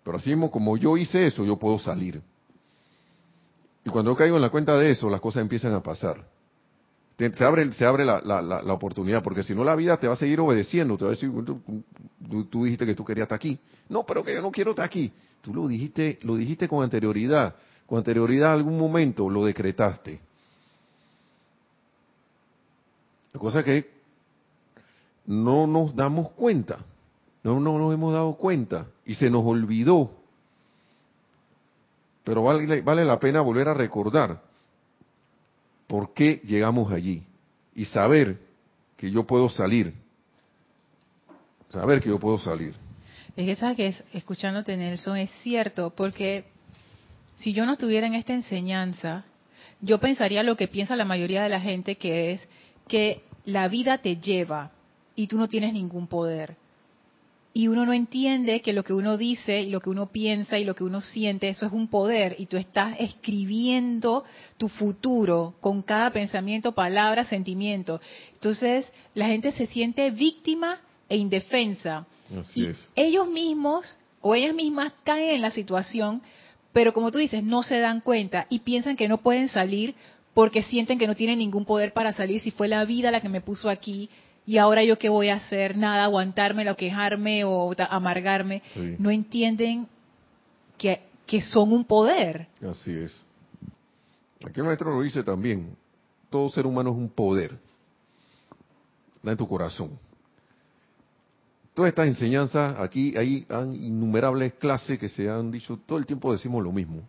Pero así mismo como yo hice eso, yo puedo salir. Y cuando yo caigo en la cuenta de eso, las cosas empiezan a pasar. Se abre, se abre la, la, oportunidad, porque si no la vida te va a seguir obedeciendo, te va a decir, tú, dijiste que tú querías estar aquí. No, pero que yo no quiero estar aquí. Tú lo dijiste, lo dijiste con anterioridad. Con anterioridad a algún momento lo decretaste. La cosa es que no nos damos cuenta. No, no nos hemos dado cuenta y se nos olvidó. Pero vale, vale la pena volver a recordar por qué llegamos allí y saber que yo puedo salir. Saber que yo puedo salir. Es que sabes que escuchándote Nelson es cierto, porque si yo no estuviera en esta enseñanza, yo pensaría lo que piensa la mayoría de la gente, que es que la vida te lleva y tú no tienes ningún poder. Y uno no entiende que lo que uno dice y lo que uno piensa y lo que uno siente, eso es un poder y tú estás escribiendo tu futuro con cada pensamiento, palabra, sentimiento. Entonces la gente se siente víctima e indefensa. Así es. Ellos mismos o ellas mismas caen en la situación, pero como tú dices, no se dan cuenta y piensan que no pueden salir porque sienten que no tienen ningún poder para salir si fue la vida la que me puso aquí y ahora yo qué voy a hacer, nada, aguantarme, o quejarme o amargarme. No entienden que, que son un poder. Así es. Aquí el maestro lo dice también, todo ser humano es un poder. Da en tu corazón. Todas estas enseñanzas, aquí hay innumerables clases que se han dicho, todo el tiempo decimos lo mismo.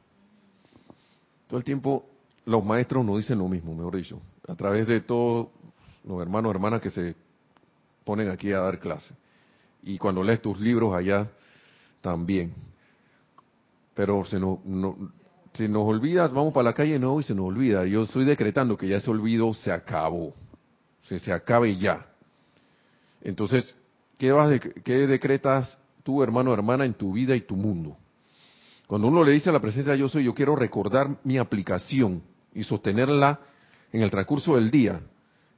Todo el tiempo los maestros nos dicen lo mismo, mejor dicho, a través de todos los hermanos hermanas que se ponen aquí a dar clase. Y cuando lees tus libros allá, también. Pero se nos, no, se nos olvida, vamos para la calle no y se nos olvida. Yo estoy decretando que ya ese olvido se acabó. Se, se acabe ya. Entonces, ¿qué, vas de, ¿qué decretas tú, hermano o hermana, en tu vida y tu mundo? Cuando uno le dice a la presencia yo soy, yo quiero recordar mi aplicación y sostenerla en el transcurso del día,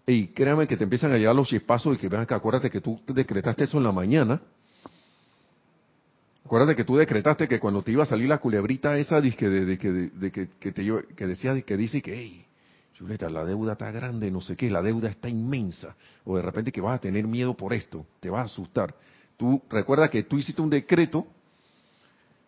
y créame que te empiezan a llegar los chispazos y que vean que acuérdate que tú decretaste eso en la mañana. Acuérdate que tú decretaste que cuando te iba a salir la culebrita esa de, de, que, de, que, que, te, que decía que dice que, hey, chuleta, la deuda está grande, no sé qué, la deuda está inmensa. O de repente que vas a tener miedo por esto, te vas a asustar. Tú recuerda que tú hiciste un decreto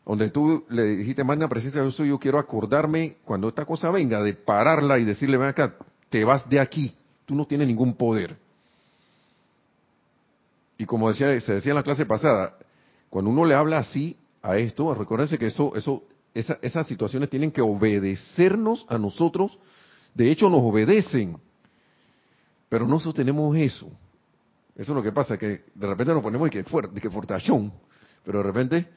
donde tú le dijiste, magna presencia yo soy, yo quiero acordarme cuando esta cosa venga, de pararla y decirle, ven acá, te vas de aquí, tú no tienes ningún poder. Y como decía, se decía en la clase pasada, cuando uno le habla así a esto, recuérdense que eso, eso, esas situaciones tienen que obedecernos a nosotros. De hecho, nos obedecen. Pero no sostenemos eso. Eso es lo que pasa, que de repente nos ponemos y que fuerte, que fortachón. Pero de repente,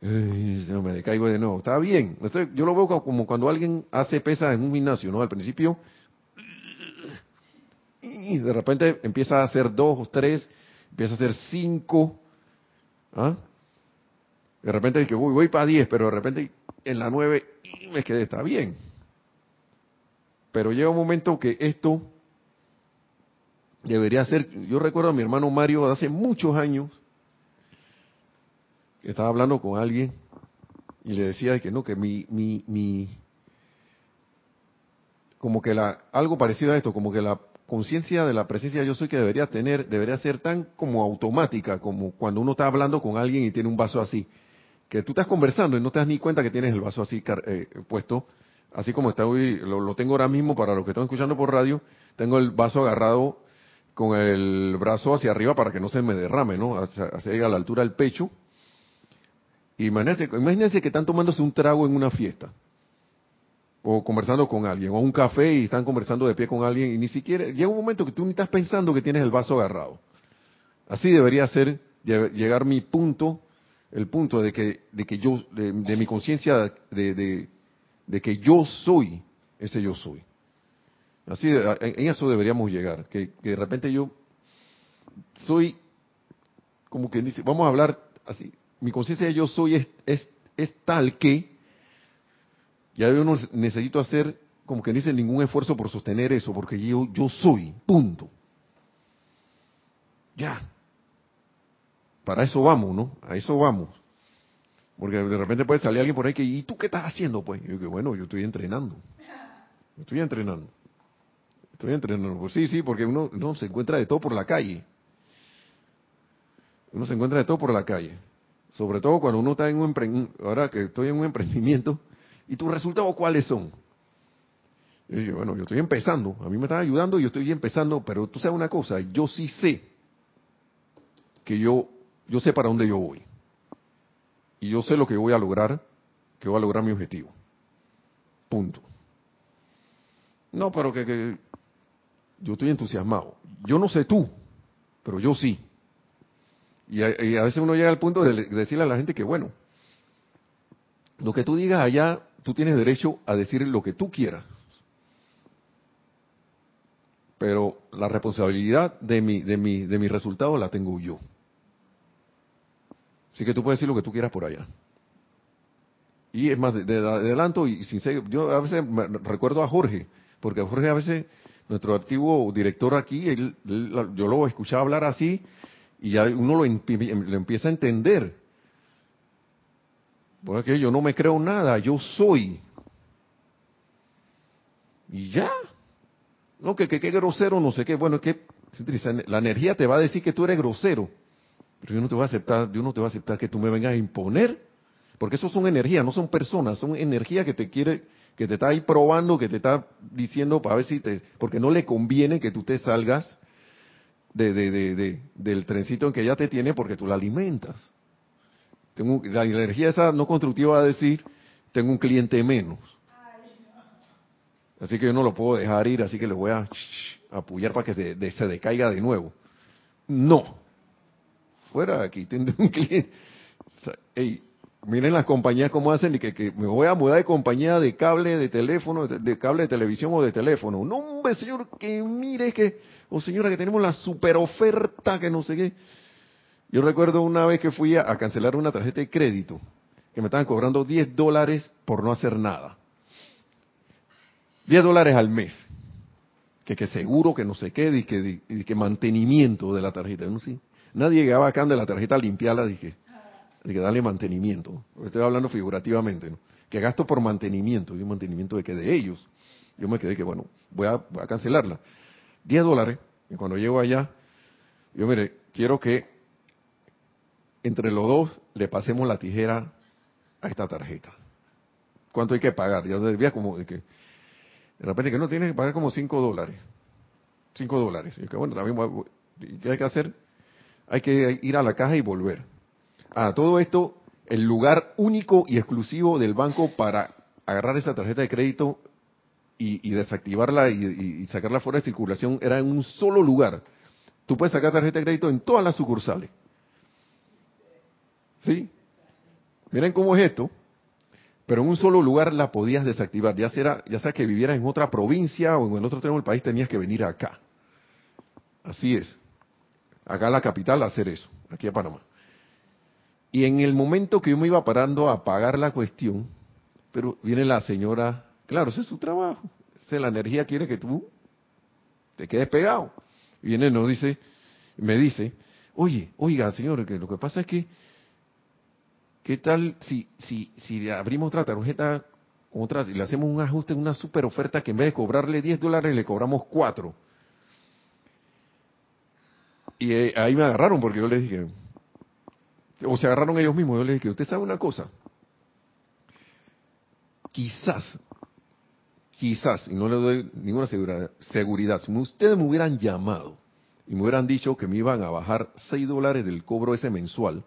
me decaigo de nuevo. Está bien. yo lo veo como cuando alguien hace pesas en un gimnasio, ¿no? Al principio y de repente empieza a hacer dos o tres, empieza a hacer cinco, ¿ah? de repente que voy, voy para diez, pero de repente en la nueve me quedé, está bien. Pero llega un momento que esto debería ser, yo recuerdo a mi hermano Mario de hace muchos años, que estaba hablando con alguien y le decía que no, que mi, mi, mi, como que la, algo parecido a esto, como que la conciencia de la presencia yo soy que debería tener, debería ser tan como automática, como cuando uno está hablando con alguien y tiene un vaso así, que tú estás conversando y no te das ni cuenta que tienes el vaso así eh, puesto, así como está hoy, lo, tengo ahora mismo para los que están escuchando por radio, tengo el vaso agarrado con el brazo hacia arriba para que no se me derrame, ¿no? Hacia, a la altura del pecho. Imagínense, imagínense que están tomándose un trago en una fiesta o conversando con alguien, o un café y están conversando de pie con alguien y ni siquiera llega un momento que tú ni estás pensando que tienes el vaso agarrado. Así debería ser llegar mi punto, el punto de que de que yo de, mi conciencia de, de, que yo soy ese yo soy. Así en eso deberíamos llegar, que, de repente yo soy como que dice, vamos a hablar así, mi conciencia de yo soy es, es, es tal que ya yo no necesito hacer, como que dice, ningún esfuerzo por sostener eso, porque yo, yo soy, punto. Ya. Para eso vamos, ¿no? A eso vamos. Porque de repente puede salir alguien por ahí que, ¿y tú qué estás haciendo? Pues yo digo, bueno, yo estoy entrenando. Estoy entrenando. Estoy entrenando. Pues sí, sí, porque uno no se encuentra de todo por la calle. Uno se encuentra de todo por la calle. Sobre todo cuando uno está en un emprendimiento, ahora que estoy en un emprendimiento, ¿Y tus resultados cuáles son? Y yo, bueno, yo estoy empezando, a mí me están ayudando y yo estoy empezando, pero tú sabes una cosa, yo sí sé que yo yo sé para dónde yo voy. Y yo sé lo que voy a lograr, que voy a lograr mi objetivo. Punto. No, pero que, que yo estoy entusiasmado. Yo no sé tú, pero yo sí. Y a, y a veces uno llega al punto de, decirle a la gente que, bueno, lo que tú digas allá, tú tienes derecho a decir lo que tú quieras. Pero la responsabilidad de mi, de mi, de mi resultado la tengo yo. Así que tú puedes decir lo que tú quieras por allá. Y es más, de, adelanto, y sin ser, yo a veces me recuerdo a Jorge, porque Jorge a veces, nuestro antiguo director aquí, él, yo lo escuchaba hablar así, y ya uno lo, lo empieza a entender. Porque yo no me creo nada, yo soy. Y ya. No, que qué grosero, no sé qué. Bueno, es que la energía te va a decir que tú eres grosero. Pero yo no te voy a aceptar, yo no te voy a aceptar que tú me vengas a imponer, porque eso son energías, no son personas, son energías que te quiere, que te está ahí probando, que te está diciendo para ver si te, porque no le conviene que tú te salgas de, de, del trencito en que ya te tiene porque tú la alimentas. Tengo, la energía esa no constructiva va a decir, tengo un cliente menos. Así que yo no lo puedo dejar ir, así que le voy a apoyar para que se, se decaiga de nuevo. No, fuera aquí, tengo un cliente. miren las compañías cómo hacen y que, me voy a mudar de compañía de cable de teléfono, de, cable de televisión o de teléfono. No, hombre, señor, que mire que, o señora, que tenemos la super oferta, que no sé qué. Yo recuerdo una vez que fui a, cancelar una tarjeta de crédito, que me estaban cobrando 10 dólares por no hacer nada. 10 dólares al mes. Que, que seguro, que no sé qué, y que, mantenimiento de la tarjeta. No, sí. Nadie llegaba acá de la tarjeta a limpiarla, dije, de que darle mantenimiento. Estoy hablando figurativamente, ¿no? Que gasto por mantenimiento, y mantenimiento de que de ellos. Yo me quedé que, bueno, voy a, cancelarla. 10 dólares, y cuando llego allá, yo mire, quiero que entre los dos le pasemos la tijera a esta tarjeta. ¿Cuánto hay que pagar? Ya debía como de que, de repente que no tienes que pagar como 5 dólares. 5 dólares. Y que bueno, también ¿qué hay que hacer? hay que ir a la caja y volver. A todo esto, el lugar único y exclusivo del banco para agarrar esa tarjeta de crédito y, desactivarla y, sacarla fuera de circulación era en un solo lugar. Tú puedes sacar tarjeta de crédito en todas las sucursales. ¿Sí? Miren cómo es esto. Pero en un solo lugar la podías desactivar. Ya sea, ya sea que vivieras en otra provincia o en el otro extremo del país, tenías que venir acá. Así es acá a la capital a hacer eso, aquí a Panamá. Y en el momento que yo me iba parando a pagar la cuestión, pero viene la señora, claro, ese es su trabajo, es la energía quiere que tú te quedes pegado. Viene y nos dice, me dice, oye, oiga, señor, que lo que pasa es que, ¿qué tal si, si, si abrimos otra tarjeta, otra, y le hacemos un ajuste, una super oferta que en vez de cobrarle 10 dólares le cobramos 4? Y eh, ahí me agarraron porque yo les dije, o se agarraron ellos mismos, yo les dije, usted sabe una cosa, quizás, quizás, y no le doy ninguna seguridad, seguridad, si ustedes me hubieran llamado y me hubieran dicho que me iban a bajar 6 dólares del cobro ese mensual,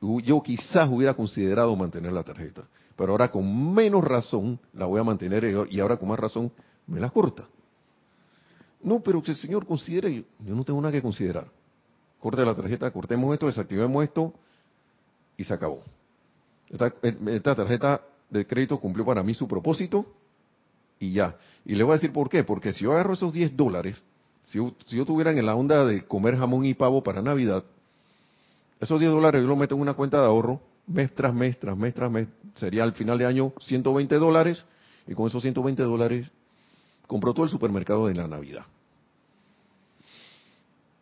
yo quizás hubiera considerado mantener la tarjeta. Pero ahora con menos razón la voy a mantener y ahora con más razón me la corta. No, pero que el señor considere, yo no tengo nada que considerar. Corte la tarjeta, cortemos esto, desactivemos esto y se acabó. Esta, tarjeta de crédito cumplió para mí su propósito y ya. Y le voy a decir por qué. Porque si yo agarro esos 10 dólares, si yo, tuviera en la onda de comer jamón y pavo para Navidad, esos 10 dólares yo los meto en una cuenta de ahorro, mes tras mes, tras mes, tras mes, sería al final de año 120 dólares, y con esos 120 dólares compró todo el supermercado de la Navidad.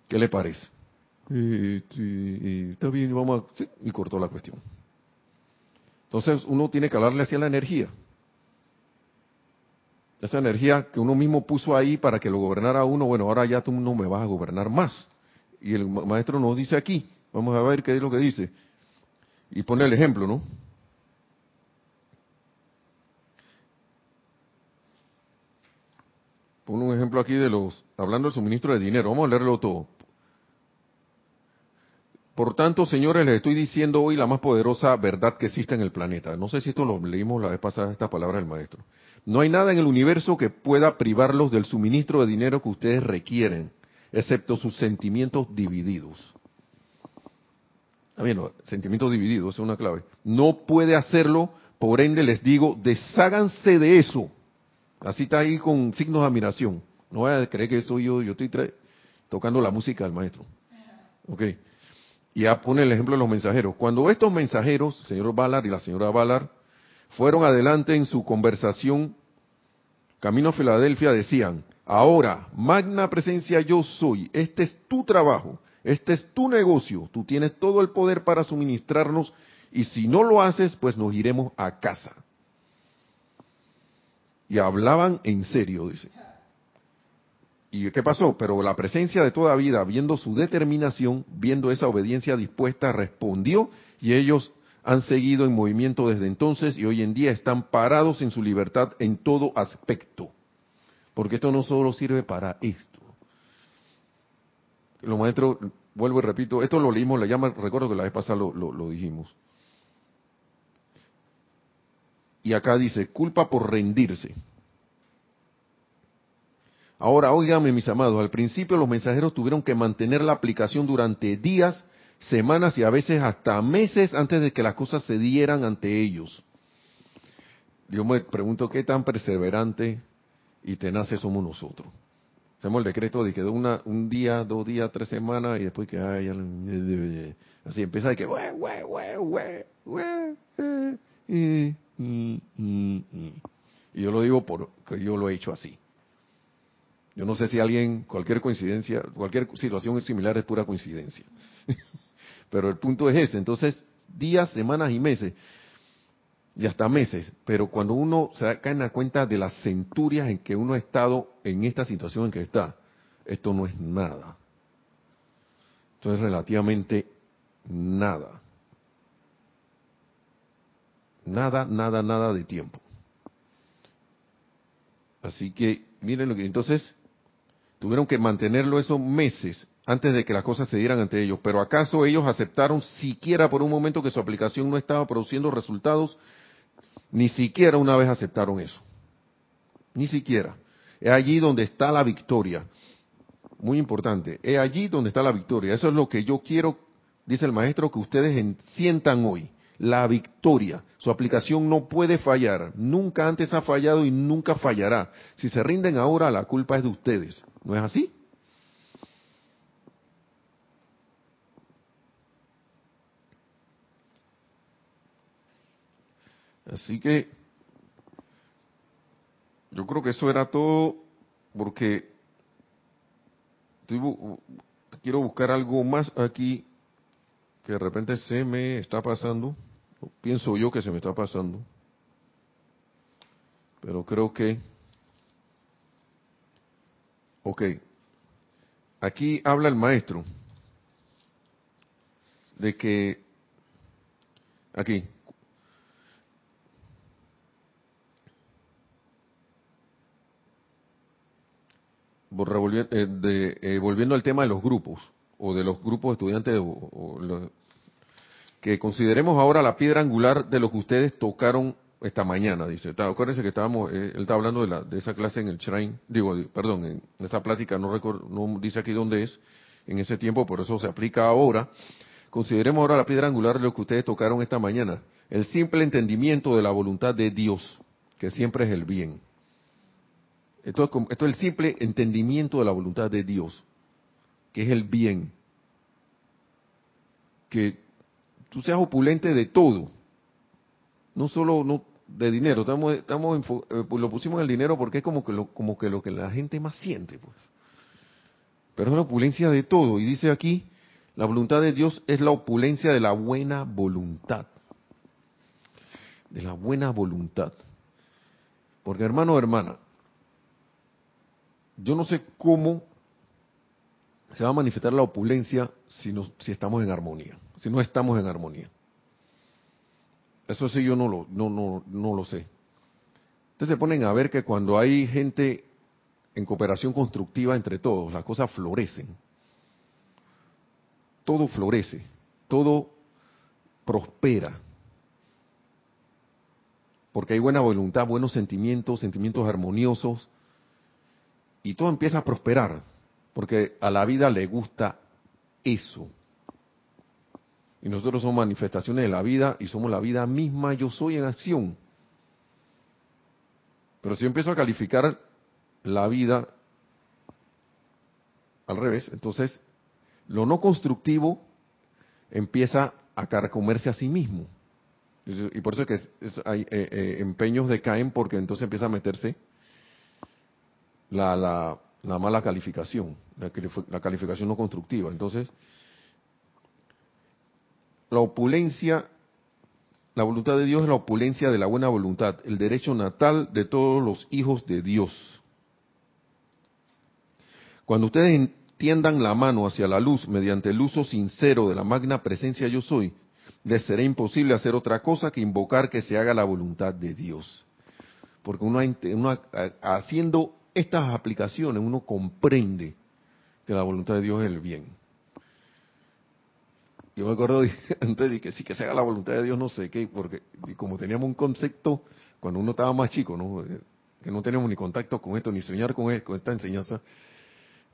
¿Qué le parece? Y, está bien, vamos a... y cortó la cuestión. Entonces uno tiene que hablarle hacia la energía. Esa energía que uno mismo puso ahí para que lo gobernara uno, bueno, ahora ya tú no me vas a gobernar más. Y el maestro nos dice aquí, vamos a ver qué es lo que dice. Y pone el ejemplo, ¿no? Pongo un ejemplo aquí de los, hablando del suministro de dinero, vamos a leerlo todo. Por tanto, señores, les estoy diciendo hoy la más poderosa verdad que existe en el planeta. No sé si esto lo leímos la vez pasada, esta palabra del maestro. No hay nada en el universo que pueda privarlos del suministro de dinero que ustedes requieren, excepto sus sentimientos divididos. Ah, bien, sentimientos divididos, es una clave. No puede hacerlo, por ende les digo, desháganse de eso. Así está ahí con signos de admiración. No voy a creer que soy yo, yo estoy tocando la música del maestro. Ok. Y ya pone el ejemplo de los mensajeros. Cuando estos mensajeros, el señor Ballard y la señora Ballard, fueron adelante en su conversación camino a Filadelfia, decían, ahora, magna presencia yo soy, este es tu trabajo, este es tu negocio, tú tienes todo el poder para suministrarnos y si no lo haces, pues nos iremos a casa. Y hablaban en serio, dice. ¿Y qué pasó? Pero la presencia de toda vida, viendo su determinación, viendo esa obediencia dispuesta, respondió y ellos han seguido en movimiento desde entonces y hoy en día están parados en su libertad en todo aspecto. Porque esto no solo sirve para esto. Los maestros, vuelvo y repito, esto lo leímos, la llama, recuerdo que la vez pasada lo, dijimos. Y acá dice, culpa por rendirse. Ahora, óigame mis amados, al principio los mensajeros tuvieron que mantener la aplicación durante días, semanas y a veces hasta meses antes de que las cosas se dieran ante ellos. Yo me pregunto qué tan perseverante y tenaces somos nosotros. Hacemos el decreto de que una, un día, dos días, tres semanas y después que ay, así empieza de que y yo lo digo porque yo lo he hecho así. Yo no sé si alguien, cualquier coincidencia, cualquier situación similar es pura coincidencia. Pero el punto es ese. Entonces, días, semanas y meses, y hasta meses. Pero cuando uno se cae en la cuenta de las centurias en que uno ha estado en esta situación en que está, esto no es nada. Esto es relativamente nada. Nada, nada, nada de tiempo. Así que, miren lo que entonces Tuvieron que mantenerlo esos meses antes de que las cosas se dieran ante ellos. Pero ¿acaso ellos aceptaron siquiera por un momento que su aplicación no estaba produciendo resultados? Ni siquiera una vez aceptaron eso. Ni siquiera. Es allí donde está la victoria. Muy importante. Es allí donde está la victoria. Eso es lo que yo quiero, dice el maestro, que ustedes sientan hoy. La victoria. Su aplicación no puede fallar. Nunca antes ha fallado y nunca fallará. Si se rinden ahora, la culpa es de ustedes. ¿No es así? Así que yo creo que eso era todo porque quiero buscar algo más aquí que de repente se me está pasando, pienso yo que se me está pasando, pero creo que Ok. Aquí habla el maestro de que, aquí, eh, de, eh, volviendo al tema de los grupos, o de los grupos estudiantes, que consideremos ahora la piedra angular de lo que ustedes tocaron esta mañana, dice. Acuérdense que estábamos, eh, él está hablando de, la, de esa clase en el Shrine, digo, perdón, en esa plática, no, recuerdo, no dice aquí dónde es, en ese tiempo, por eso se aplica ahora. Consideremos ahora la piedra angular de lo que ustedes tocaron esta mañana, el simple entendimiento de la voluntad de Dios, que siempre es el bien. Esto es, esto es el simple entendimiento de la voluntad de Dios, que es el bien. Que tú seas opulente de todo, no solo de dinero, estamos, eh, lo pusimos en el dinero porque es como que lo, como que lo que la gente más siente, pues. Pero es la opulencia de todo. Y dice aquí, la voluntad de Dios es la opulencia de la buena voluntad. De la buena voluntad. Porque hermano o hermana, yo no sé cómo se va a manifestar la opulencia si, si estamos en armonía, si no estamos en armonía. Eso sí yo no lo, no, no, no lo sé. Ustedes se ponen a ver que cuando hay gente en cooperación constructiva entre todos, las cosas florecen. Todo florece. todo prospera. Porque hay buena voluntad, buenos sentimientos, sentimientos armoniosos, y todo empieza a prosperar, porque a la vida le gusta eso. Y nosotros somos manifestaciones de la vida y somos la vida misma, yo soy en acción. Pero si yo empiezo a calificar la vida al revés, entonces lo no constructivo empieza a carcomerse a sí mismo. Y por eso es que hay eh, eh, empeños decaen porque entonces empieza a meterse la, la, mala calificación, la, la calificación no constructiva. Entonces, la opulencia, la voluntad de Dios es la opulencia de la buena voluntad, el derecho natal de todos los hijos de Dios. Cuando ustedes tiendan la mano hacia la luz mediante el uso sincero de la magna presencia yo soy, les será imposible hacer otra cosa que invocar que se haga la voluntad de Dios. Porque uno, uno haciendo estas aplicaciones uno comprende que la voluntad de Dios es el bien. Yo me acuerdo antes de que sí que se haga la voluntad de Dios, no sé qué, porque como teníamos un concepto cuando uno estaba más chico, ¿no? que no teníamos ni contacto con esto, ni soñar con, con esta enseñanza,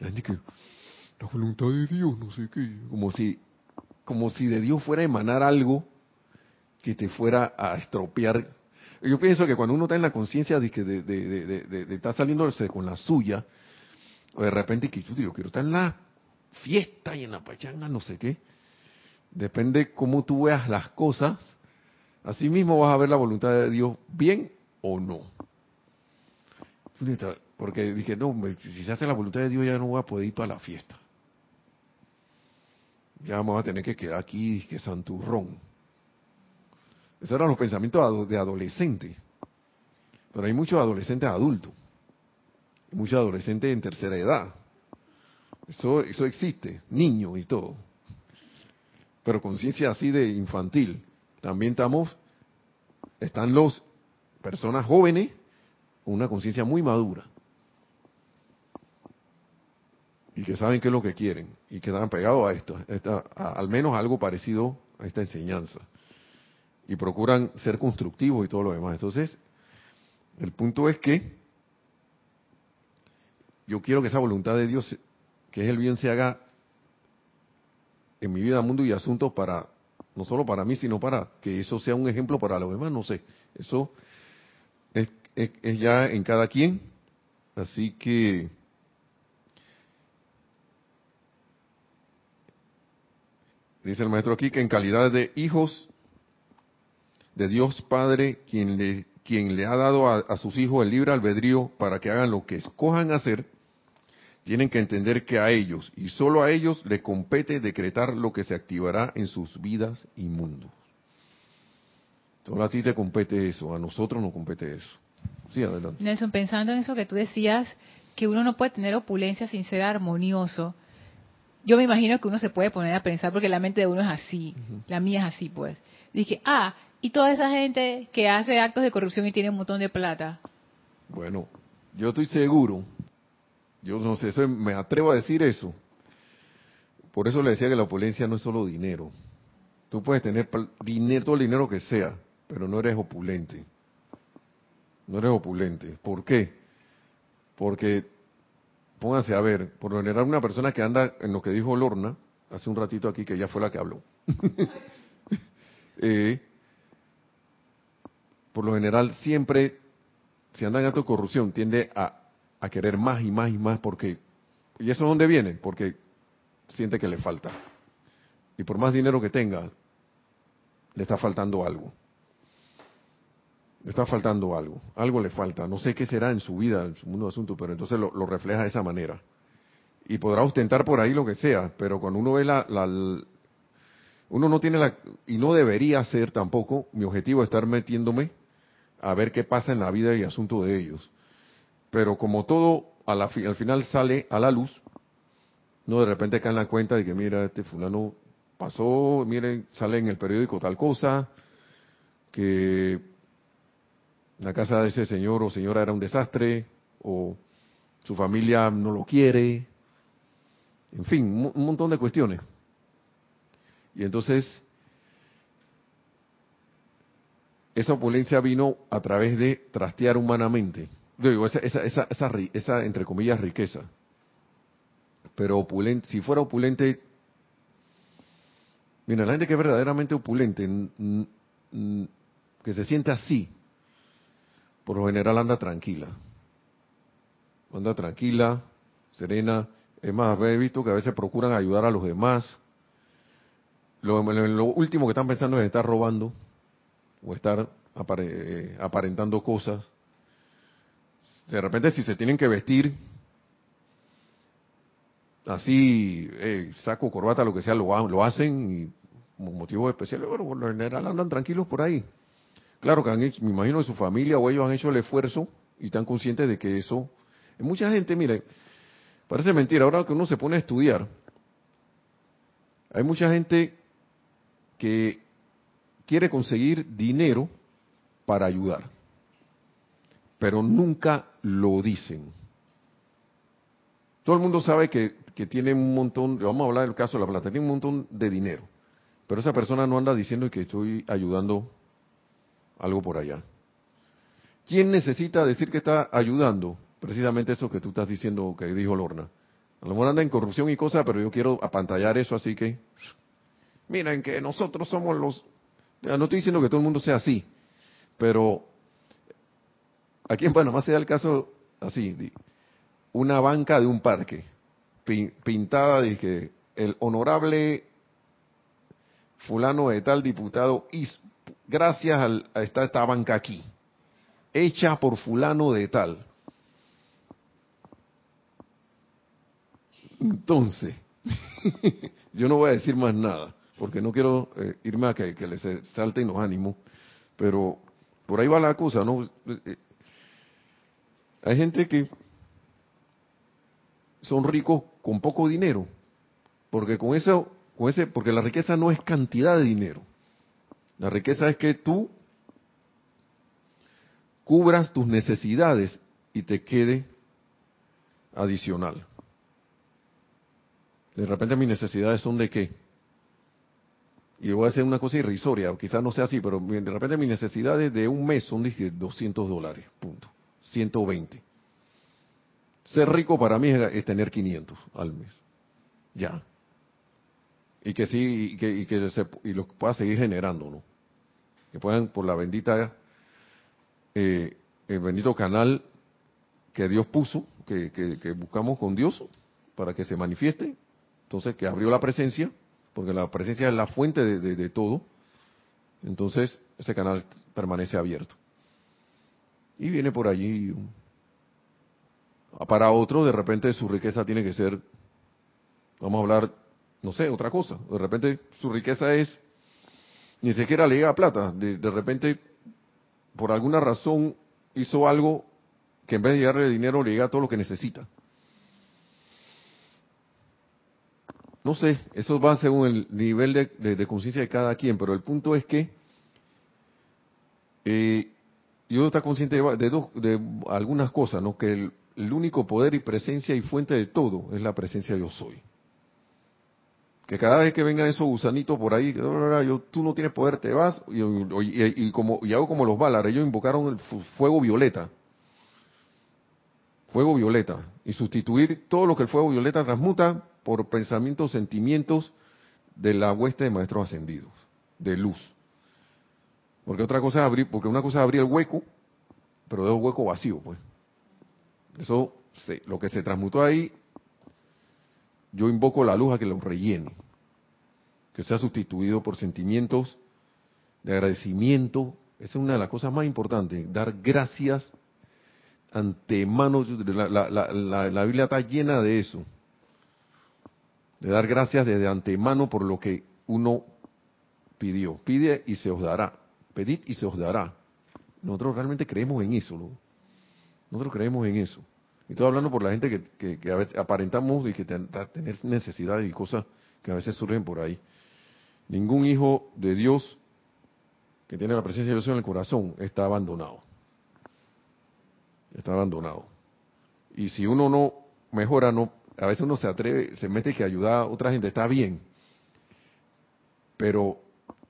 la gente que la voluntad de Dios, no sé qué, como si, como si de Dios fuera a emanar algo que te fuera a estropear. Yo pienso que cuando uno está en la conciencia de de, de, de, estar saliéndose con la suya, o de repente que yo quiero estar en la fiesta y en la pachanga, no sé qué, depende cómo tú veas las cosas, así mismo vas a ver la voluntad de Dios bien o no. Porque dije, no, si se hace la voluntad de Dios ya no voy a poder ir para la fiesta ya vamos a tener que quedar aquí, que santurrón. Esos eran los pensamientos de adolescente. Pero hay muchos adolescentes adultos. muchos adolescentes en tercera edad. Eso, eso existe, niños y todo. Pero conciencia así de infantil. También estamos, están los personas jóvenes con una conciencia muy madura. y que saben qué es lo que quieren y que están pegados a esto, al menos algo parecido a esta enseñanza. Y procuran ser constructivos y todo lo demás. Entonces, el punto es que yo quiero que esa voluntad de Dios, que es el bien, se haga en mi vida, mundo y asuntos para, no solo para mí, sino para que eso sea un ejemplo para los demás, no sé. Eso es ya en cada quien. Así que Dice el maestro aquí que en calidad de hijos de Dios Padre, quien le, quien le ha dado a, sus hijos el libre albedrío para que hagan lo que escojan hacer, tienen que entender que a ellos y solo a ellos le compete decretar lo que se activará en sus vidas y mundos. Solo a ti te compete eso, a nosotros no compete eso. Sí, adelante. Nelson, pensando en eso que tú decías, que uno no puede tener opulencia sin ser armonioso, yo me imagino que uno se puede poner a pensar porque la mente de uno es así, la mía es así, pues. Dije, ah, y toda esa gente que hace actos de corrupción y tiene un montón de plata. Bueno, yo estoy seguro, yo no sé, me atrevo a decir eso. Por eso le decía que la opulencia no es solo dinero. Tú puedes tener dinero, todo el dinero que sea, pero no eres opulente. No eres opulente. ¿Por qué? Porque pónganse a ver, por lo general una persona que anda en lo que dijo Lorna, hace un ratito aquí, que ya fue la que habló, eh, por lo general siempre, si anda en acto de corrupción, tiende a, querer más y más y más porque, ¿y eso dónde viene? Porque siente que le falta. Y por más dinero que tenga, le está faltando algo está faltando algo, algo le falta, no sé qué será en su vida, en su mundo de asuntos, pero entonces lo, refleja de esa manera. Y podrá ostentar por ahí lo que sea, pero cuando uno ve la, uno no tiene la, y no debería ser tampoco, mi objetivo es estar metiéndome a ver qué pasa en la vida y asunto de ellos. Pero como todo a la, al final sale a la luz, no de repente cae en la cuenta de que mira, este fulano pasó, miren, sale en el periódico tal cosa, que la casa de ese señor o señora era un desastre, o su familia no lo quiere, en fin, un montón de cuestiones. Y entonces, esa opulencia vino a través de trastear humanamente. Digo, esa, esa, esa, esa, esa entre comillas, riqueza. Pero opulente, si fuera opulente, mira, la gente que es verdaderamente opulente, que se siente así, por lo general anda tranquila. Anda tranquila, serena. Es más, he visto que a veces procuran ayudar a los demás. Lo, último que están pensando es estar robando o estar eh, aparentando cosas. De repente si se tienen que vestir así, eh, saco, corbata, lo que sea, lo, hacen y como motivo especial, por lo general andan tranquilos por ahí. Claro que han hecho, me imagino que su familia o ellos han hecho el esfuerzo y están conscientes de que eso... Mucha gente, mire, parece mentira, ahora que uno se pone a estudiar, hay mucha gente que quiere conseguir dinero para ayudar, pero nunca lo dicen. Todo el mundo sabe que, que tiene un montón, vamos a hablar del caso de la plata, tiene un montón de dinero, pero esa persona no anda diciendo que estoy ayudando algo por allá. ¿Quién necesita decir que está ayudando? Precisamente eso que tú estás diciendo, que dijo Lorna. A lo mejor anda en corrupción y cosas, pero yo quiero apantallar eso, así que miren que nosotros somos los... No estoy diciendo que todo el mundo sea así, pero aquí en Panamá se da el caso así, una banca de un parque, pintada que el honorable fulano de tal diputado, gracias a esta, esta banca aquí, hecha por fulano de tal. Entonces, yo no voy a decir más nada, porque no quiero eh, irme a que, que les salten los ánimos, pero por ahí va la cosa, ¿no? Eh, eh, hay gente que son ricos con poco dinero, porque con eso, con ese, porque la riqueza no es cantidad de dinero. La riqueza es que tú cubras tus necesidades y te quede adicional. De repente mis necesidades son de qué? Y voy a hacer una cosa irrisoria, quizás no sea así, pero de repente mis necesidades de un mes son de 200 dólares, punto. 120. Ser rico para mí es, tener 500 al mes. Ya. Y que sí, y que, y que y lo pueda seguir generando, ¿no? Que puedan, por la bendita, eh, el bendito canal que Dios puso, que, que, buscamos con Dios, para que se manifieste. Entonces, que abrió la presencia, porque la presencia es la fuente de, de todo. Entonces, ese canal permanece abierto. Y viene por allí para otro, de repente su riqueza tiene que ser, vamos a hablar, no sé, otra cosa. De repente su riqueza es, ni siquiera le llega plata. De, repente, por alguna razón, hizo algo que en vez de llegarle dinero, le llega todo lo que necesita. No sé, eso va según el nivel de, conciencia de cada quien, pero el punto es que eh, yo está consciente de, de, de algunas cosas, ¿no? Que el, el único poder y presencia y fuente de todo es la presencia yo soy. Que cada vez que vengan esos gusanitos por ahí, yo, tú no tienes poder, te vas, y, como, y hago como los balas, ellos invocaron el fuego violeta. Fuego violeta. Y sustituir todo lo que el fuego violeta transmuta por pensamientos, sentimientos de la hueste de maestros ascendidos, de luz. Porque otra cosa es abrir, porque una cosa es abrir el hueco, pero es un hueco vacío, pues. Eso, lo que se transmutó ahí, yo invoco la luz a que lo rellene, que sea sustituido por sentimientos de agradecimiento. Esa es una de las cosas más importantes, dar gracias antemano. La, la, la Biblia está llena de eso, de dar gracias desde antemano por lo que uno pidió. Pide y se os dará. Pedid y se os dará. Nosotros realmente creemos en eso. ¿no? Nosotros creemos en eso. Y estoy hablando por la gente que, a veces aparentamos y que tener necesidades y cosas que a veces surgen por ahí. Ningún hijo de Dios que tiene la presencia de Dios en el corazón está abandonado. Está abandonado. Y si uno no mejora, no, a veces uno se atreve, se mete que ayudar a otra gente, está bien. pero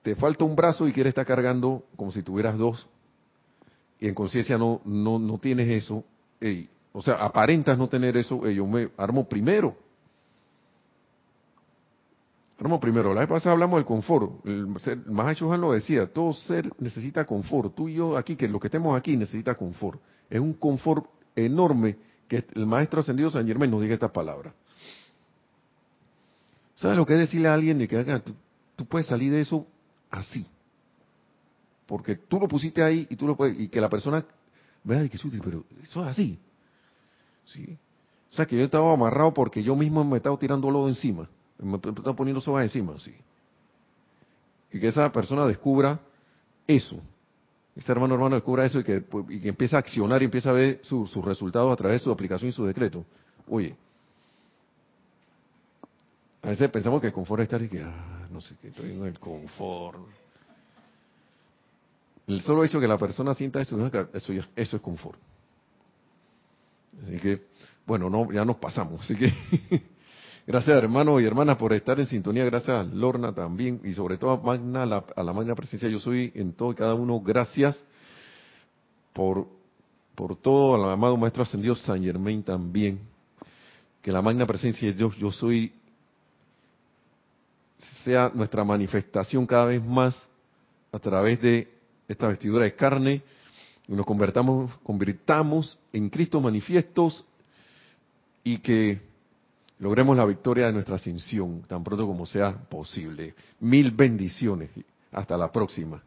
te falta un brazo y quieres estar cargando como si tuvieras dos, y en conciencia no, no, no tienes eso, o sea, aparentas no tener eso, yo me armo primero. Armo primero. La vez pasada hablamos del confort. El, el lo decía, todo ser necesita confort. Tú y yo aquí, que lo que estemos aquí necesita confort. Es un confort enorme que el maestro ascendido San Germán nos diga esta palabra. ¿Sabes lo que es decirle a alguien de que tú, tú puedes salir de eso así? Porque tú lo pusiste ahí y tú lo puedes, y que la persona vea que pero eso es así. ¿Sí? O sea que yo estaba amarrado porque yo mismo me estaba tirando lodo encima. Me estaba poniendo soga encima, sí. Y que esa persona descubra eso. Ese hermano hermano descubra eso y que, pues, y empieza a accionar y empieza a ver sus resultados a través de su aplicación y su decreto. Oye, a veces pensamos que el confort es estar y que, ah, no sé qué, estoy en el confort. El solo hecho que la persona sienta eso, eso, eso es confort. Así que, bueno, no, ya nos pasamos. Así que, gracias hermanos y hermanas por estar en sintonía. Gracias a Lorna también y sobre todo a Magna, a la Magna Presencia. Yo soy en todo y cada uno. Gracias por, por todo. Al amado Maestro Ascendido San Germain también. Que la Magna Presencia de Dios, yo soy sea nuestra manifestación cada vez más a través de esta vestidura de carne nos convertamos, convirtamos en Cristo manifiestos y que logremos la victoria de nuestra ascensión tan pronto como sea posible. Mil bendiciones. Hasta la próxima.